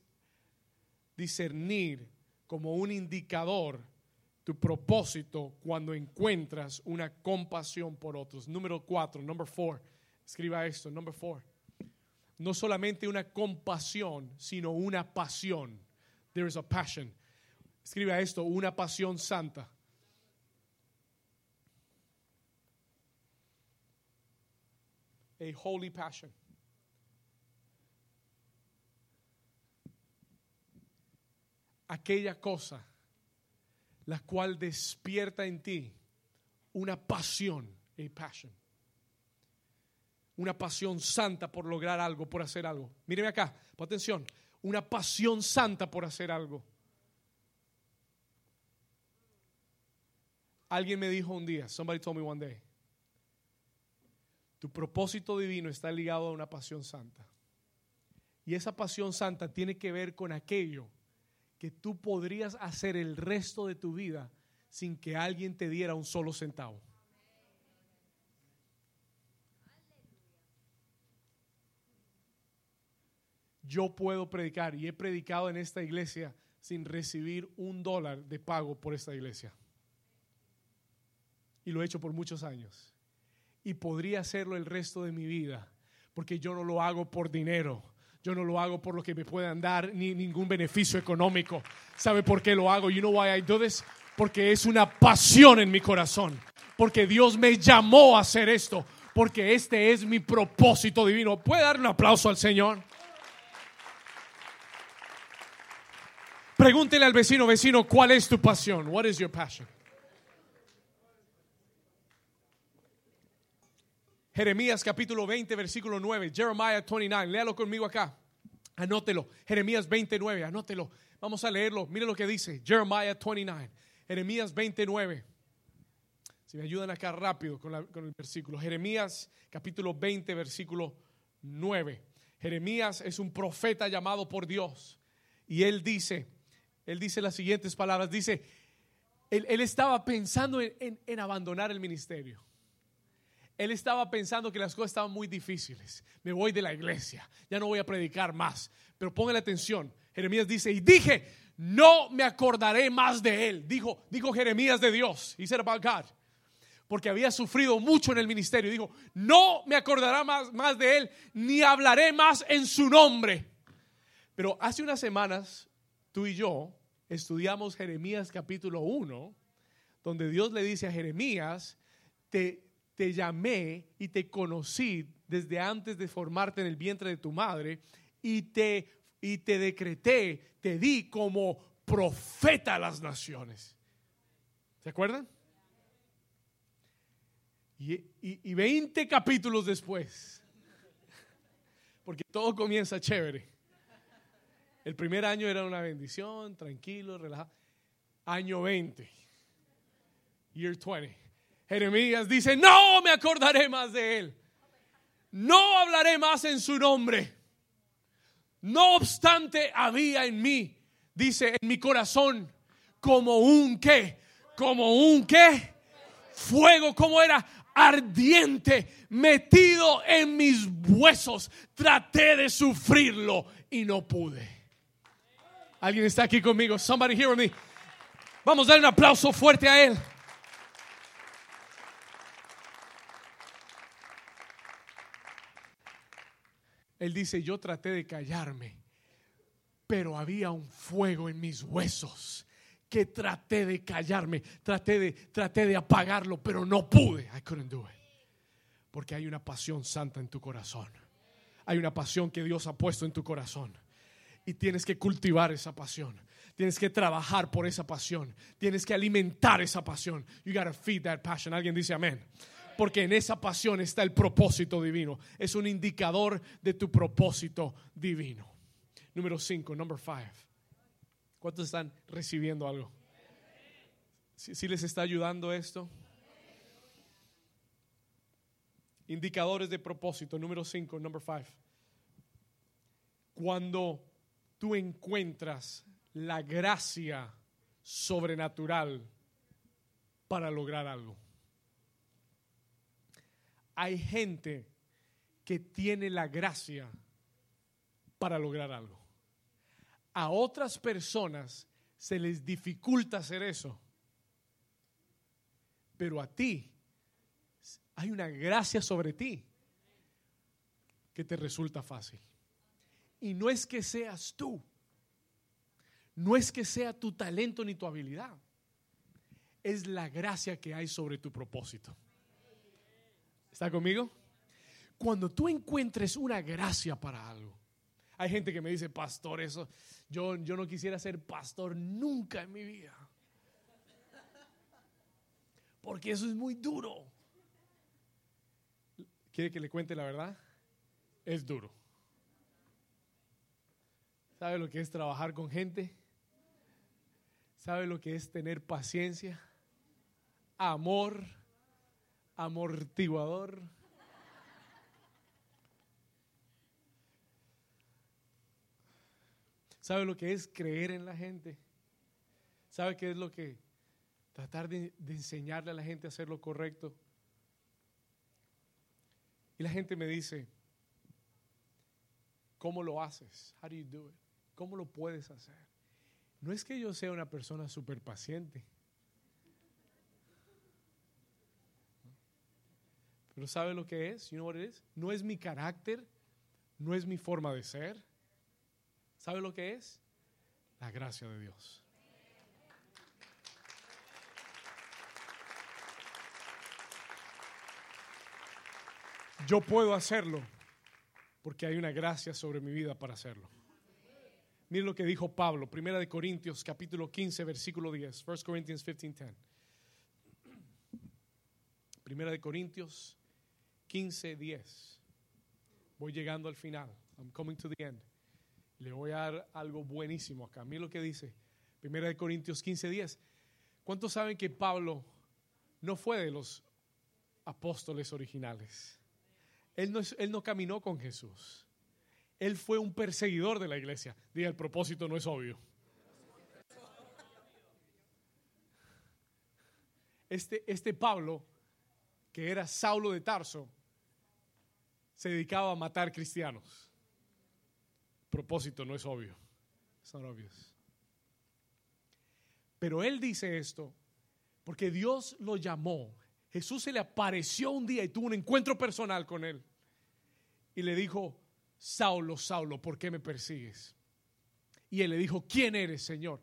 discernir como un indicador tu propósito cuando encuentras una compasión por otros. Número cuatro, number four. Escriba esto, number four. No solamente una compasión, sino una pasión. There is a passion. Escriba esto, una pasión santa. A holy passion. Aquella cosa la cual despierta en ti una pasión, a passion. Una pasión santa por lograr algo, por hacer algo. Míreme acá, pon atención. Una pasión santa por hacer algo. Alguien me dijo un día, somebody told me one day, tu propósito divino está ligado a una pasión santa. Y esa pasión santa tiene que ver con aquello que tú podrías hacer el resto de tu vida sin que alguien te diera un solo centavo. Yo puedo predicar y he predicado en esta iglesia sin recibir un dólar de pago por esta iglesia. Y lo he hecho por muchos años. Y podría hacerlo el resto de mi vida, porque yo no lo hago por dinero. Yo no lo hago por lo que me puedan dar ni ningún beneficio económico. ¿Sabe por qué lo hago? You know why I do this? Porque es una pasión en mi corazón. Porque Dios me llamó a hacer esto. Porque este es mi propósito divino. ¿Puede dar un aplauso al Señor? Pregúntele al vecino, vecino, ¿cuál es tu pasión? What is your passion? Jeremías capítulo 20, versículo 9. Jeremiah 29. Léalo conmigo acá. Anótelo. Jeremías 29. Anótelo. Vamos a leerlo. Mire lo que dice. Jeremiah 29. Jeremías 29. Si me ayudan acá rápido con, el versículo. Jeremías capítulo 20, versículo 9. Jeremías es un profeta llamado por Dios. Y él dice, él dice las siguientes palabras. Dice, él, estaba pensando en abandonar el ministerio él estaba pensando que las cosas estaban muy difíciles. Me voy de la iglesia, ya no voy a predicar más. Pero póngale atención, Jeremías dice, y dije, no me acordaré más de él. Dijo, dijo Jeremías de Dios, he said about God, porque había sufrido mucho en el ministerio. Dijo, no me acordará más, más de él, ni hablaré más en su nombre. Pero hace unas semanas, tú y yo estudiamos Jeremías capítulo 1, donde Dios le dice a Jeremías, te, te llamé y te conocí desde antes de formarte en el vientre de tu madre y te, y te decreté, te di como profeta a las naciones. ¿Se acuerdan? Y, y, y 20 capítulos después, porque todo comienza chévere. El primer año era una bendición, tranquilo, relajado. Año 20, year 20. Jeremías dice, no me acordaré más de él. No hablaré más en su nombre. No obstante, había en mí, dice, en mi corazón, como un qué, como un qué, fuego, como era ardiente, metido en mis huesos. Traté de sufrirlo y no pude. ¿Alguien está aquí conmigo? Somebody hear me. Vamos a dar un aplauso fuerte a él. Él dice, yo traté de callarme, pero había un fuego en mis huesos que traté de callarme, traté de, traté de apagarlo, pero no pude. I couldn't do it. Porque hay una pasión santa en tu corazón. Hay una pasión que Dios ha puesto en tu corazón. Y tienes que cultivar esa pasión. Tienes que trabajar por esa pasión. Tienes que alimentar esa pasión. You gotta feed that passion. Alguien dice amén porque en esa pasión está el propósito divino. Es un indicador de tu propósito divino. Número 5, number 5. ¿Cuántos están recibiendo algo? ¿Sí, les está ayudando esto? Indicadores de propósito, número 5, number 5. Cuando tú encuentras la gracia sobrenatural para lograr algo hay gente que tiene la gracia para lograr algo. A otras personas se les dificulta hacer eso. Pero a ti hay una gracia sobre ti que te resulta fácil. Y no es que seas tú, no es que sea tu talento ni tu habilidad, es la gracia que hay sobre tu propósito. ¿Está conmigo? Cuando tú encuentres una gracia para algo. Hay gente que me dice, pastor, eso, yo, yo no quisiera ser pastor nunca en mi vida. Porque eso es muy duro. ¿Quiere que le cuente la verdad? Es duro. ¿Sabe lo que es trabajar con gente? ¿Sabe lo que es tener paciencia? Amor amortiguador. ¿Sabe lo que es creer en la gente? ¿Sabe qué es lo que tratar de, enseñarle a la gente a hacer lo correcto? Y la gente me dice, ¿cómo lo haces? How do you do it? ¿Cómo lo puedes hacer? No es que yo sea una persona súper paciente. Pero ¿sabe lo que es? You know what it? No es mi carácter, no es mi forma de ser. ¿Sabe lo que es? La gracia de Dios. Yo puedo hacerlo porque hay una gracia sobre mi vida para hacerlo. Mire lo que dijo Pablo, Primera de Corintios, capítulo 15, versículo 10. 1 Corinthians 15, 10. Primera de Corintios 15, 10. Voy llegando al final. I'm coming to the end. Le voy a dar algo buenísimo acá. Mire lo que dice. Primera de Corintios 15, 10. ¿Cuántos saben que Pablo no fue de los apóstoles originales? Él no, él no caminó con Jesús. Él fue un perseguidor de la iglesia. Diga, el propósito no es obvio. Este, este Pablo, que era Saulo de Tarso, se dedicaba a matar cristianos. Propósito no es obvio. Pero él dice esto porque Dios lo llamó. Jesús se le apareció un día y tuvo un encuentro personal con él. Y le dijo, Saulo, Saulo, ¿por qué me persigues? Y él le dijo, ¿quién eres, Señor?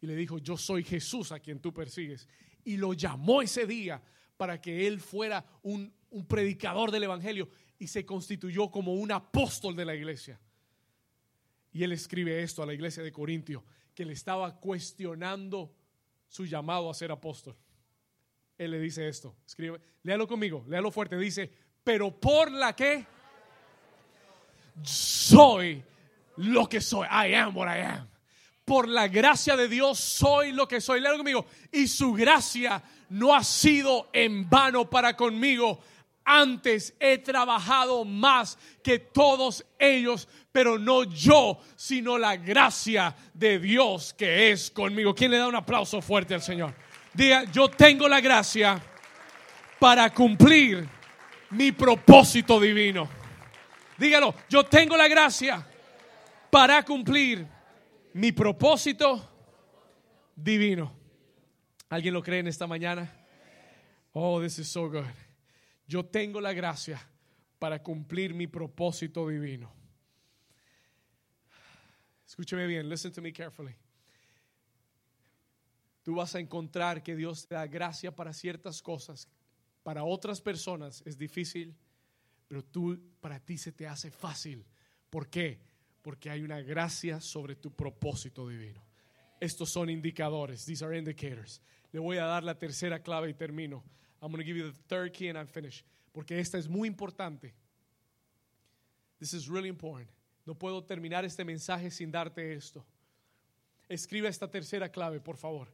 Y le dijo, yo soy Jesús a quien tú persigues. Y lo llamó ese día para que él fuera un, un predicador del Evangelio y se constituyó como un apóstol de la iglesia. Y él escribe esto a la iglesia de Corintio, que le estaba cuestionando su llamado a ser apóstol. Él le dice esto, escribe, léalo conmigo, léalo fuerte, dice, pero por la que soy lo que soy. I am what I am. Por la gracia de Dios soy lo que soy. Léalo conmigo. Y su gracia no ha sido en vano para conmigo. Antes he trabajado más que todos ellos, pero no yo, sino la gracia de Dios que es conmigo. ¿Quién le da un aplauso fuerte al Señor? Diga, yo tengo la gracia para cumplir mi propósito divino. Dígalo, yo tengo la gracia para cumplir mi propósito divino. ¿Alguien lo cree en esta mañana? Oh, this is so good. Yo tengo la gracia para cumplir mi propósito divino. Escúcheme bien, listen to me carefully. Tú vas a encontrar que Dios te da gracia para ciertas cosas. Para otras personas es difícil pero tú, para ti se te hace fácil. ¿Por qué? Porque hay una gracia sobre tu propósito divino. Estos son indicadores. These are indicators. Le voy a dar la tercera clave y termino. I'm going to give you the third key and I'm finished. Porque esta es muy importante. This is really important. No puedo terminar este mensaje sin darte esto. Escribe esta tercera clave, por favor.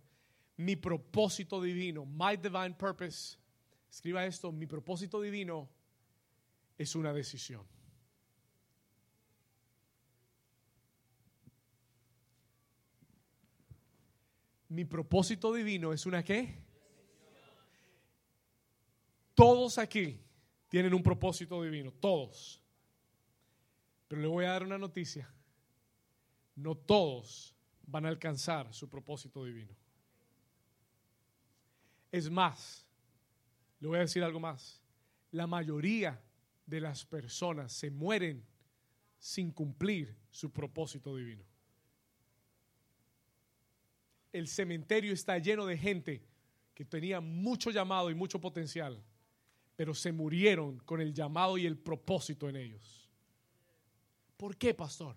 Mi propósito divino, my divine purpose. Escriba esto, mi propósito divino es una decisión. Mi propósito divino es una qué? Todos aquí tienen un propósito divino, todos. Pero le voy a dar una noticia. No todos van a alcanzar su propósito divino. Es más, le voy a decir algo más. La mayoría de las personas se mueren sin cumplir su propósito divino. El cementerio está lleno de gente que tenía mucho llamado y mucho potencial, pero se murieron con el llamado y el propósito en ellos. ¿Por qué, pastor?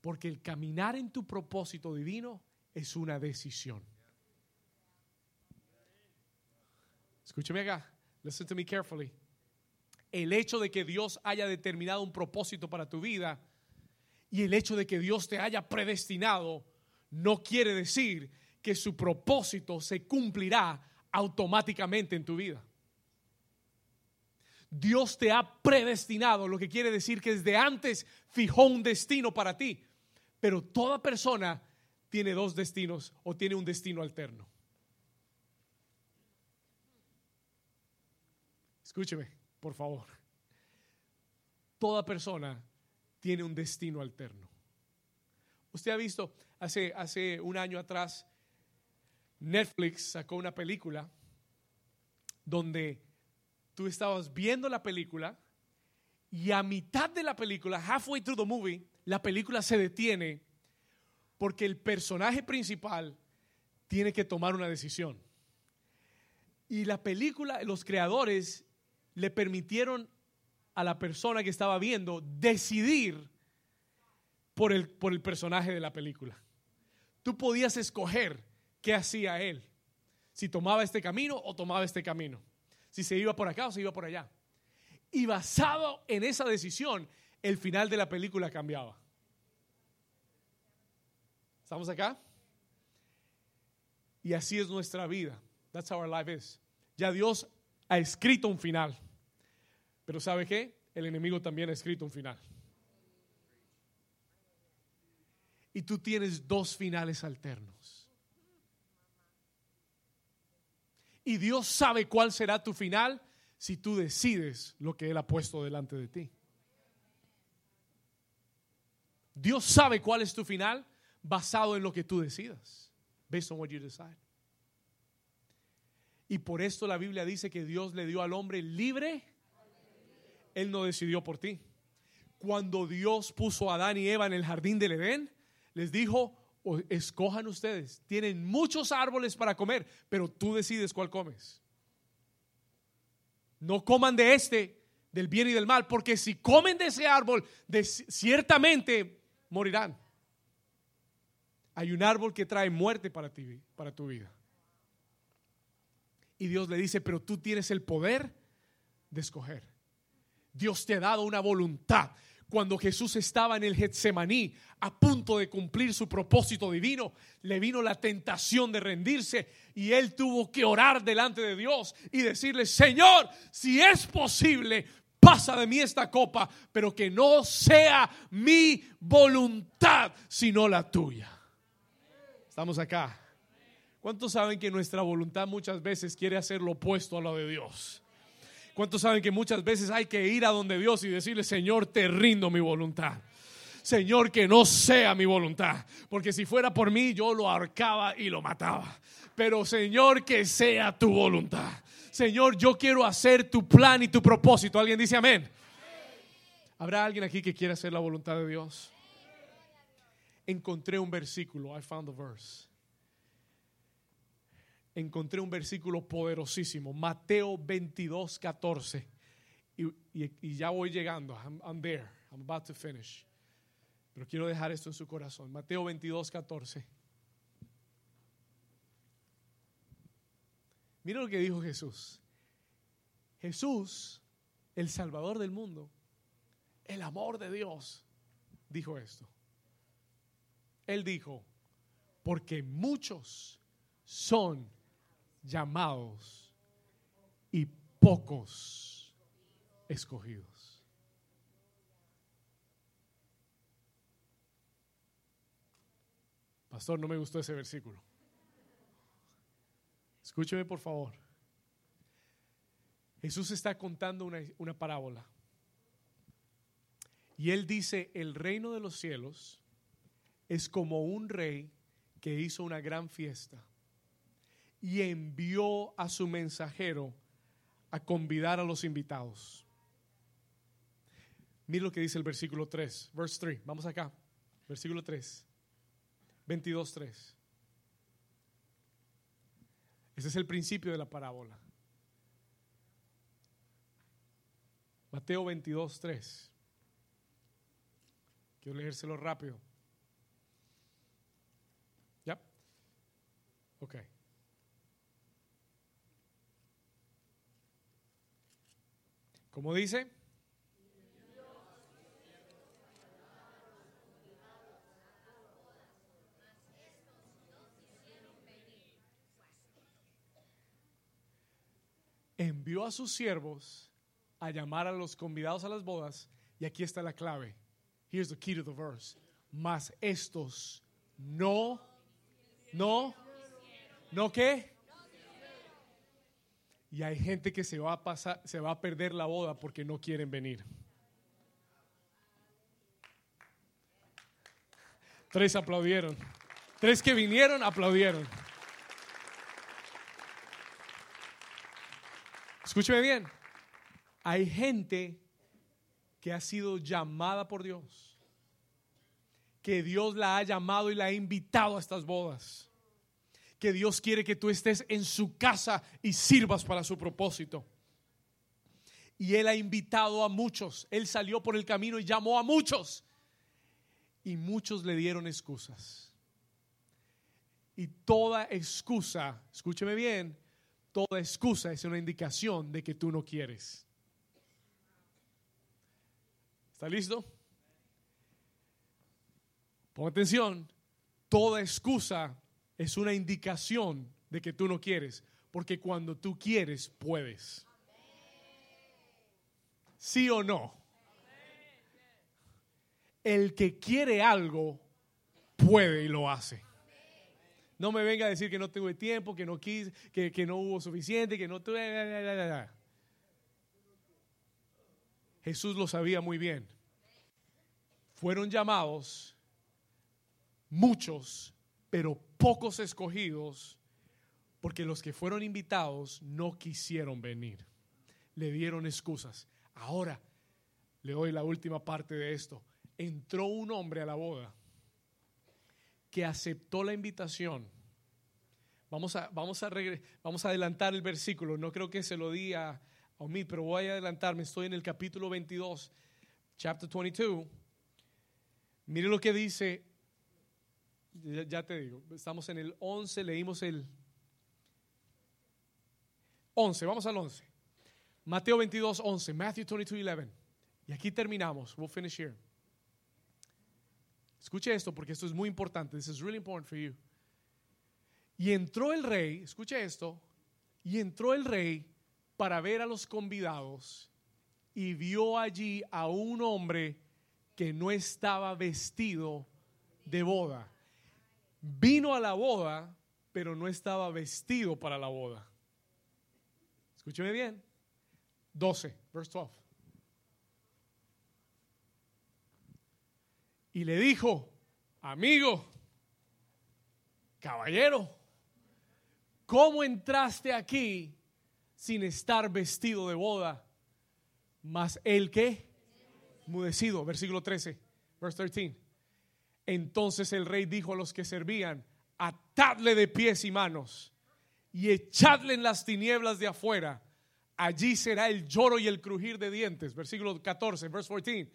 Porque el caminar en tu propósito divino es una decisión. Escúcheme acá. Listen to me carefully el hecho de que Dios haya determinado un propósito para tu vida y el hecho de que Dios te haya predestinado no quiere decir que su propósito se cumplirá automáticamente en tu vida. Dios te ha predestinado, lo que quiere decir que desde antes fijó un destino para ti, pero toda persona tiene dos destinos o tiene un destino alterno. Escúcheme por favor. Toda persona tiene un destino alterno. Usted ha visto, hace, hace un año atrás, Netflix sacó una película donde tú estabas viendo la película y a mitad de la película, halfway through the movie, la película se detiene porque el personaje principal tiene que tomar una decisión. Y la película, los creadores le permitieron a la persona que estaba viendo decidir por el, por el personaje de la película. Tú podías escoger qué hacía él, si tomaba este camino o tomaba este camino, si se iba por acá o se iba por allá. Y basado en esa decisión, el final de la película cambiaba. ¿Estamos acá? Y así es nuestra vida. That's how our life is. Ya Dios ha escrito un final. Pero ¿sabe qué? El enemigo también ha escrito un final. Y tú tienes dos finales alternos. Y Dios sabe cuál será tu final si tú decides lo que Él ha puesto delante de ti. Dios sabe cuál es tu final basado en lo que tú decidas. Based on what you decide. Y por esto la Biblia dice que Dios le dio al hombre libre. Él no decidió por ti. Cuando Dios puso a Adán y Eva en el jardín del Edén, les dijo, escojan ustedes, tienen muchos árboles para comer, pero tú decides cuál comes. No coman de este, del bien y del mal, porque si comen de ese árbol, ciertamente morirán. Hay un árbol que trae muerte para ti, para tu vida. Y Dios le dice, pero tú tienes el poder de escoger. Dios te ha dado una voluntad. Cuando Jesús estaba en el Getsemaní, a punto de cumplir su propósito divino, le vino la tentación de rendirse y él tuvo que orar delante de Dios y decirle, Señor, si es posible, pasa de mí esta copa, pero que no sea mi voluntad, sino la tuya. Estamos acá. ¿Cuántos saben que nuestra voluntad muchas veces quiere hacer lo opuesto a lo de Dios? ¿Cuántos saben que muchas veces hay que ir a donde Dios y decirle, Señor, te rindo mi voluntad? Señor, que no sea mi voluntad, porque si fuera por mí yo lo ahorcaba y lo mataba. Pero Señor, que sea tu voluntad. Señor, yo quiero hacer tu plan y tu propósito. ¿Alguien dice amén? ¿Habrá alguien aquí que quiera hacer la voluntad de Dios? encontré un versículo. I found a verse. Encontré un versículo poderosísimo. Mateo 22, 14. Y, ya voy llegando. I'm, I'm, there. I'm about to finish. Pero quiero dejar esto en su corazón. Mateo 22, 14. Mira lo que dijo Jesús. Jesús, el Salvador del mundo, el amor de Dios, dijo esto. Él dijo, porque muchos son llamados y pocos escogidos. Pastor, no me gustó ese versículo. Escúcheme por favor. Jesús está contando una, una parábola. Y él dice, el reino de los cielos es como un rey que hizo una gran fiesta y envió a su mensajero a convidar a los invitados. Mira lo que dice el versículo 3, verse 3. Vamos acá. Versículo 3. 22, 3. Ese es el principio de la parábola. Mateo 22, 3. Quiero leérselo rápido. Ok. ¿Cómo dice? Envió a sus siervos a llamar a los convidados a las bodas y aquí está la clave. Here's the key to the verse. Mas estos no, no ¿No qué? Y hay gente que se va a pasar, se va a perder la boda porque no quieren venir. Tres aplaudieron. Tres que vinieron aplaudieron. Escúcheme bien. Hay gente que ha sido llamada por Dios, que Dios la ha llamado y la ha invitado a estas bodas, que Dios quiere que tú estés en su casa y sirvas para su propósito. Y Él ha invitado a muchos, Él salió por el camino y llamó a muchos, y muchos le dieron excusas. Y toda excusa, escúcheme bien, toda excusa es una indicación de que tú no quieres. ¿Está listo? Pon atención, toda excusa es una indicación de que tú no quieres, porque cuando tú quieres, puedes. ¿Sí o no? El que quiere algo, puede y lo hace. No me venga a decir que no tuve tiempo, que no quise, que, no hubo suficiente, que no tuve. Jesús lo sabía muy bien. Fueron llamados muchos, pero pocos escogidos, porque los que fueron invitados no quisieron venir. Le dieron excusas. Ahora le doy la última parte de esto. Entró un hombre a la boda que aceptó la invitación. Vamos a, vamos a, vamos a adelantar el versículo. No creo que se lo diga a, mí, pero voy a adelantarme. Estoy en el capítulo 22, chapter 22. Mire lo que dice. Ya, te digo, estamos en el 11, leímos el 11, vamos al 11. Mateo 22, 11. Matthew 22, 11. Y aquí terminamos. We'll finish here. Escuche esto porque esto es muy importante. This is really important for you. Y entró el rey, escuche esto, y entró el rey para ver a los convidados y vio allí a un hombre que no estaba vestido de boda. Vino a la boda, pero no estaba vestido para la boda. Escúcheme bien. 12, verse 12. Y le dijo, amigo, caballero, ¿cómo entraste aquí sin estar vestido de boda? Mas el que, mudecido, versículo 13, verse 13. Entonces el rey dijo a los que servían, atadle de pies y manos y echadle en las tinieblas de afuera. Allí será el lloro y el crujir de dientes. Versículo 14, verse 14.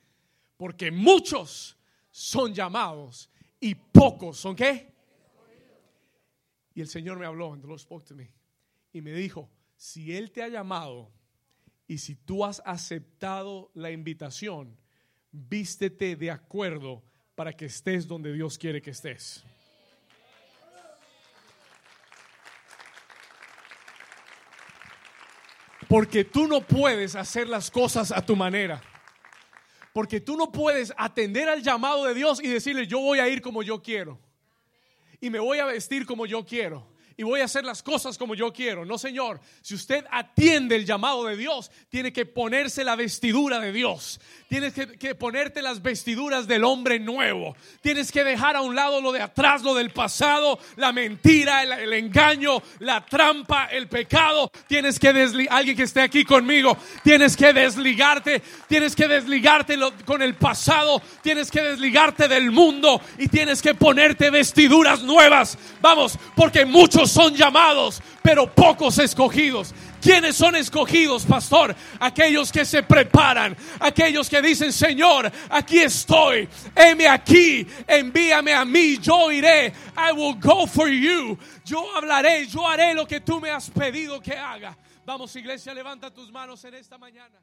Porque muchos son llamados y pocos son qué? Y el Señor me habló, and the Lord spoke to me, y me dijo, si Él te ha llamado y si tú has aceptado la invitación, vístete de acuerdo para que estés donde Dios quiere que estés. Porque tú no puedes hacer las cosas a tu manera. Porque tú no puedes atender al llamado de Dios y decirle, yo voy a ir como yo quiero. Y me voy a vestir como yo quiero y voy a hacer las cosas como yo quiero. No, Señor. Si usted atiende el llamado de Dios, tiene que ponerse la vestidura de Dios. Tienes que, ponerte las vestiduras del hombre nuevo. Tienes que dejar a un lado lo de atrás, lo del pasado, la mentira, el, engaño, la trampa, el pecado. Tienes que desligar, alguien que esté aquí conmigo, tienes que desligarte, tienes que desligarte con el pasado, tienes que desligarte del mundo y tienes que ponerte vestiduras nuevas. Vamos, porque son llamados, pero pocos escogidos. ¿Quiénes son escogidos, pastor? Aquellos que se preparan, aquellos que dicen, Señor, aquí estoy, heme aquí, envíame a mí, yo iré, I will go for you, yo hablaré, yo haré lo que tú me has pedido que haga. Vamos, iglesia, levanta tus manos en esta mañana.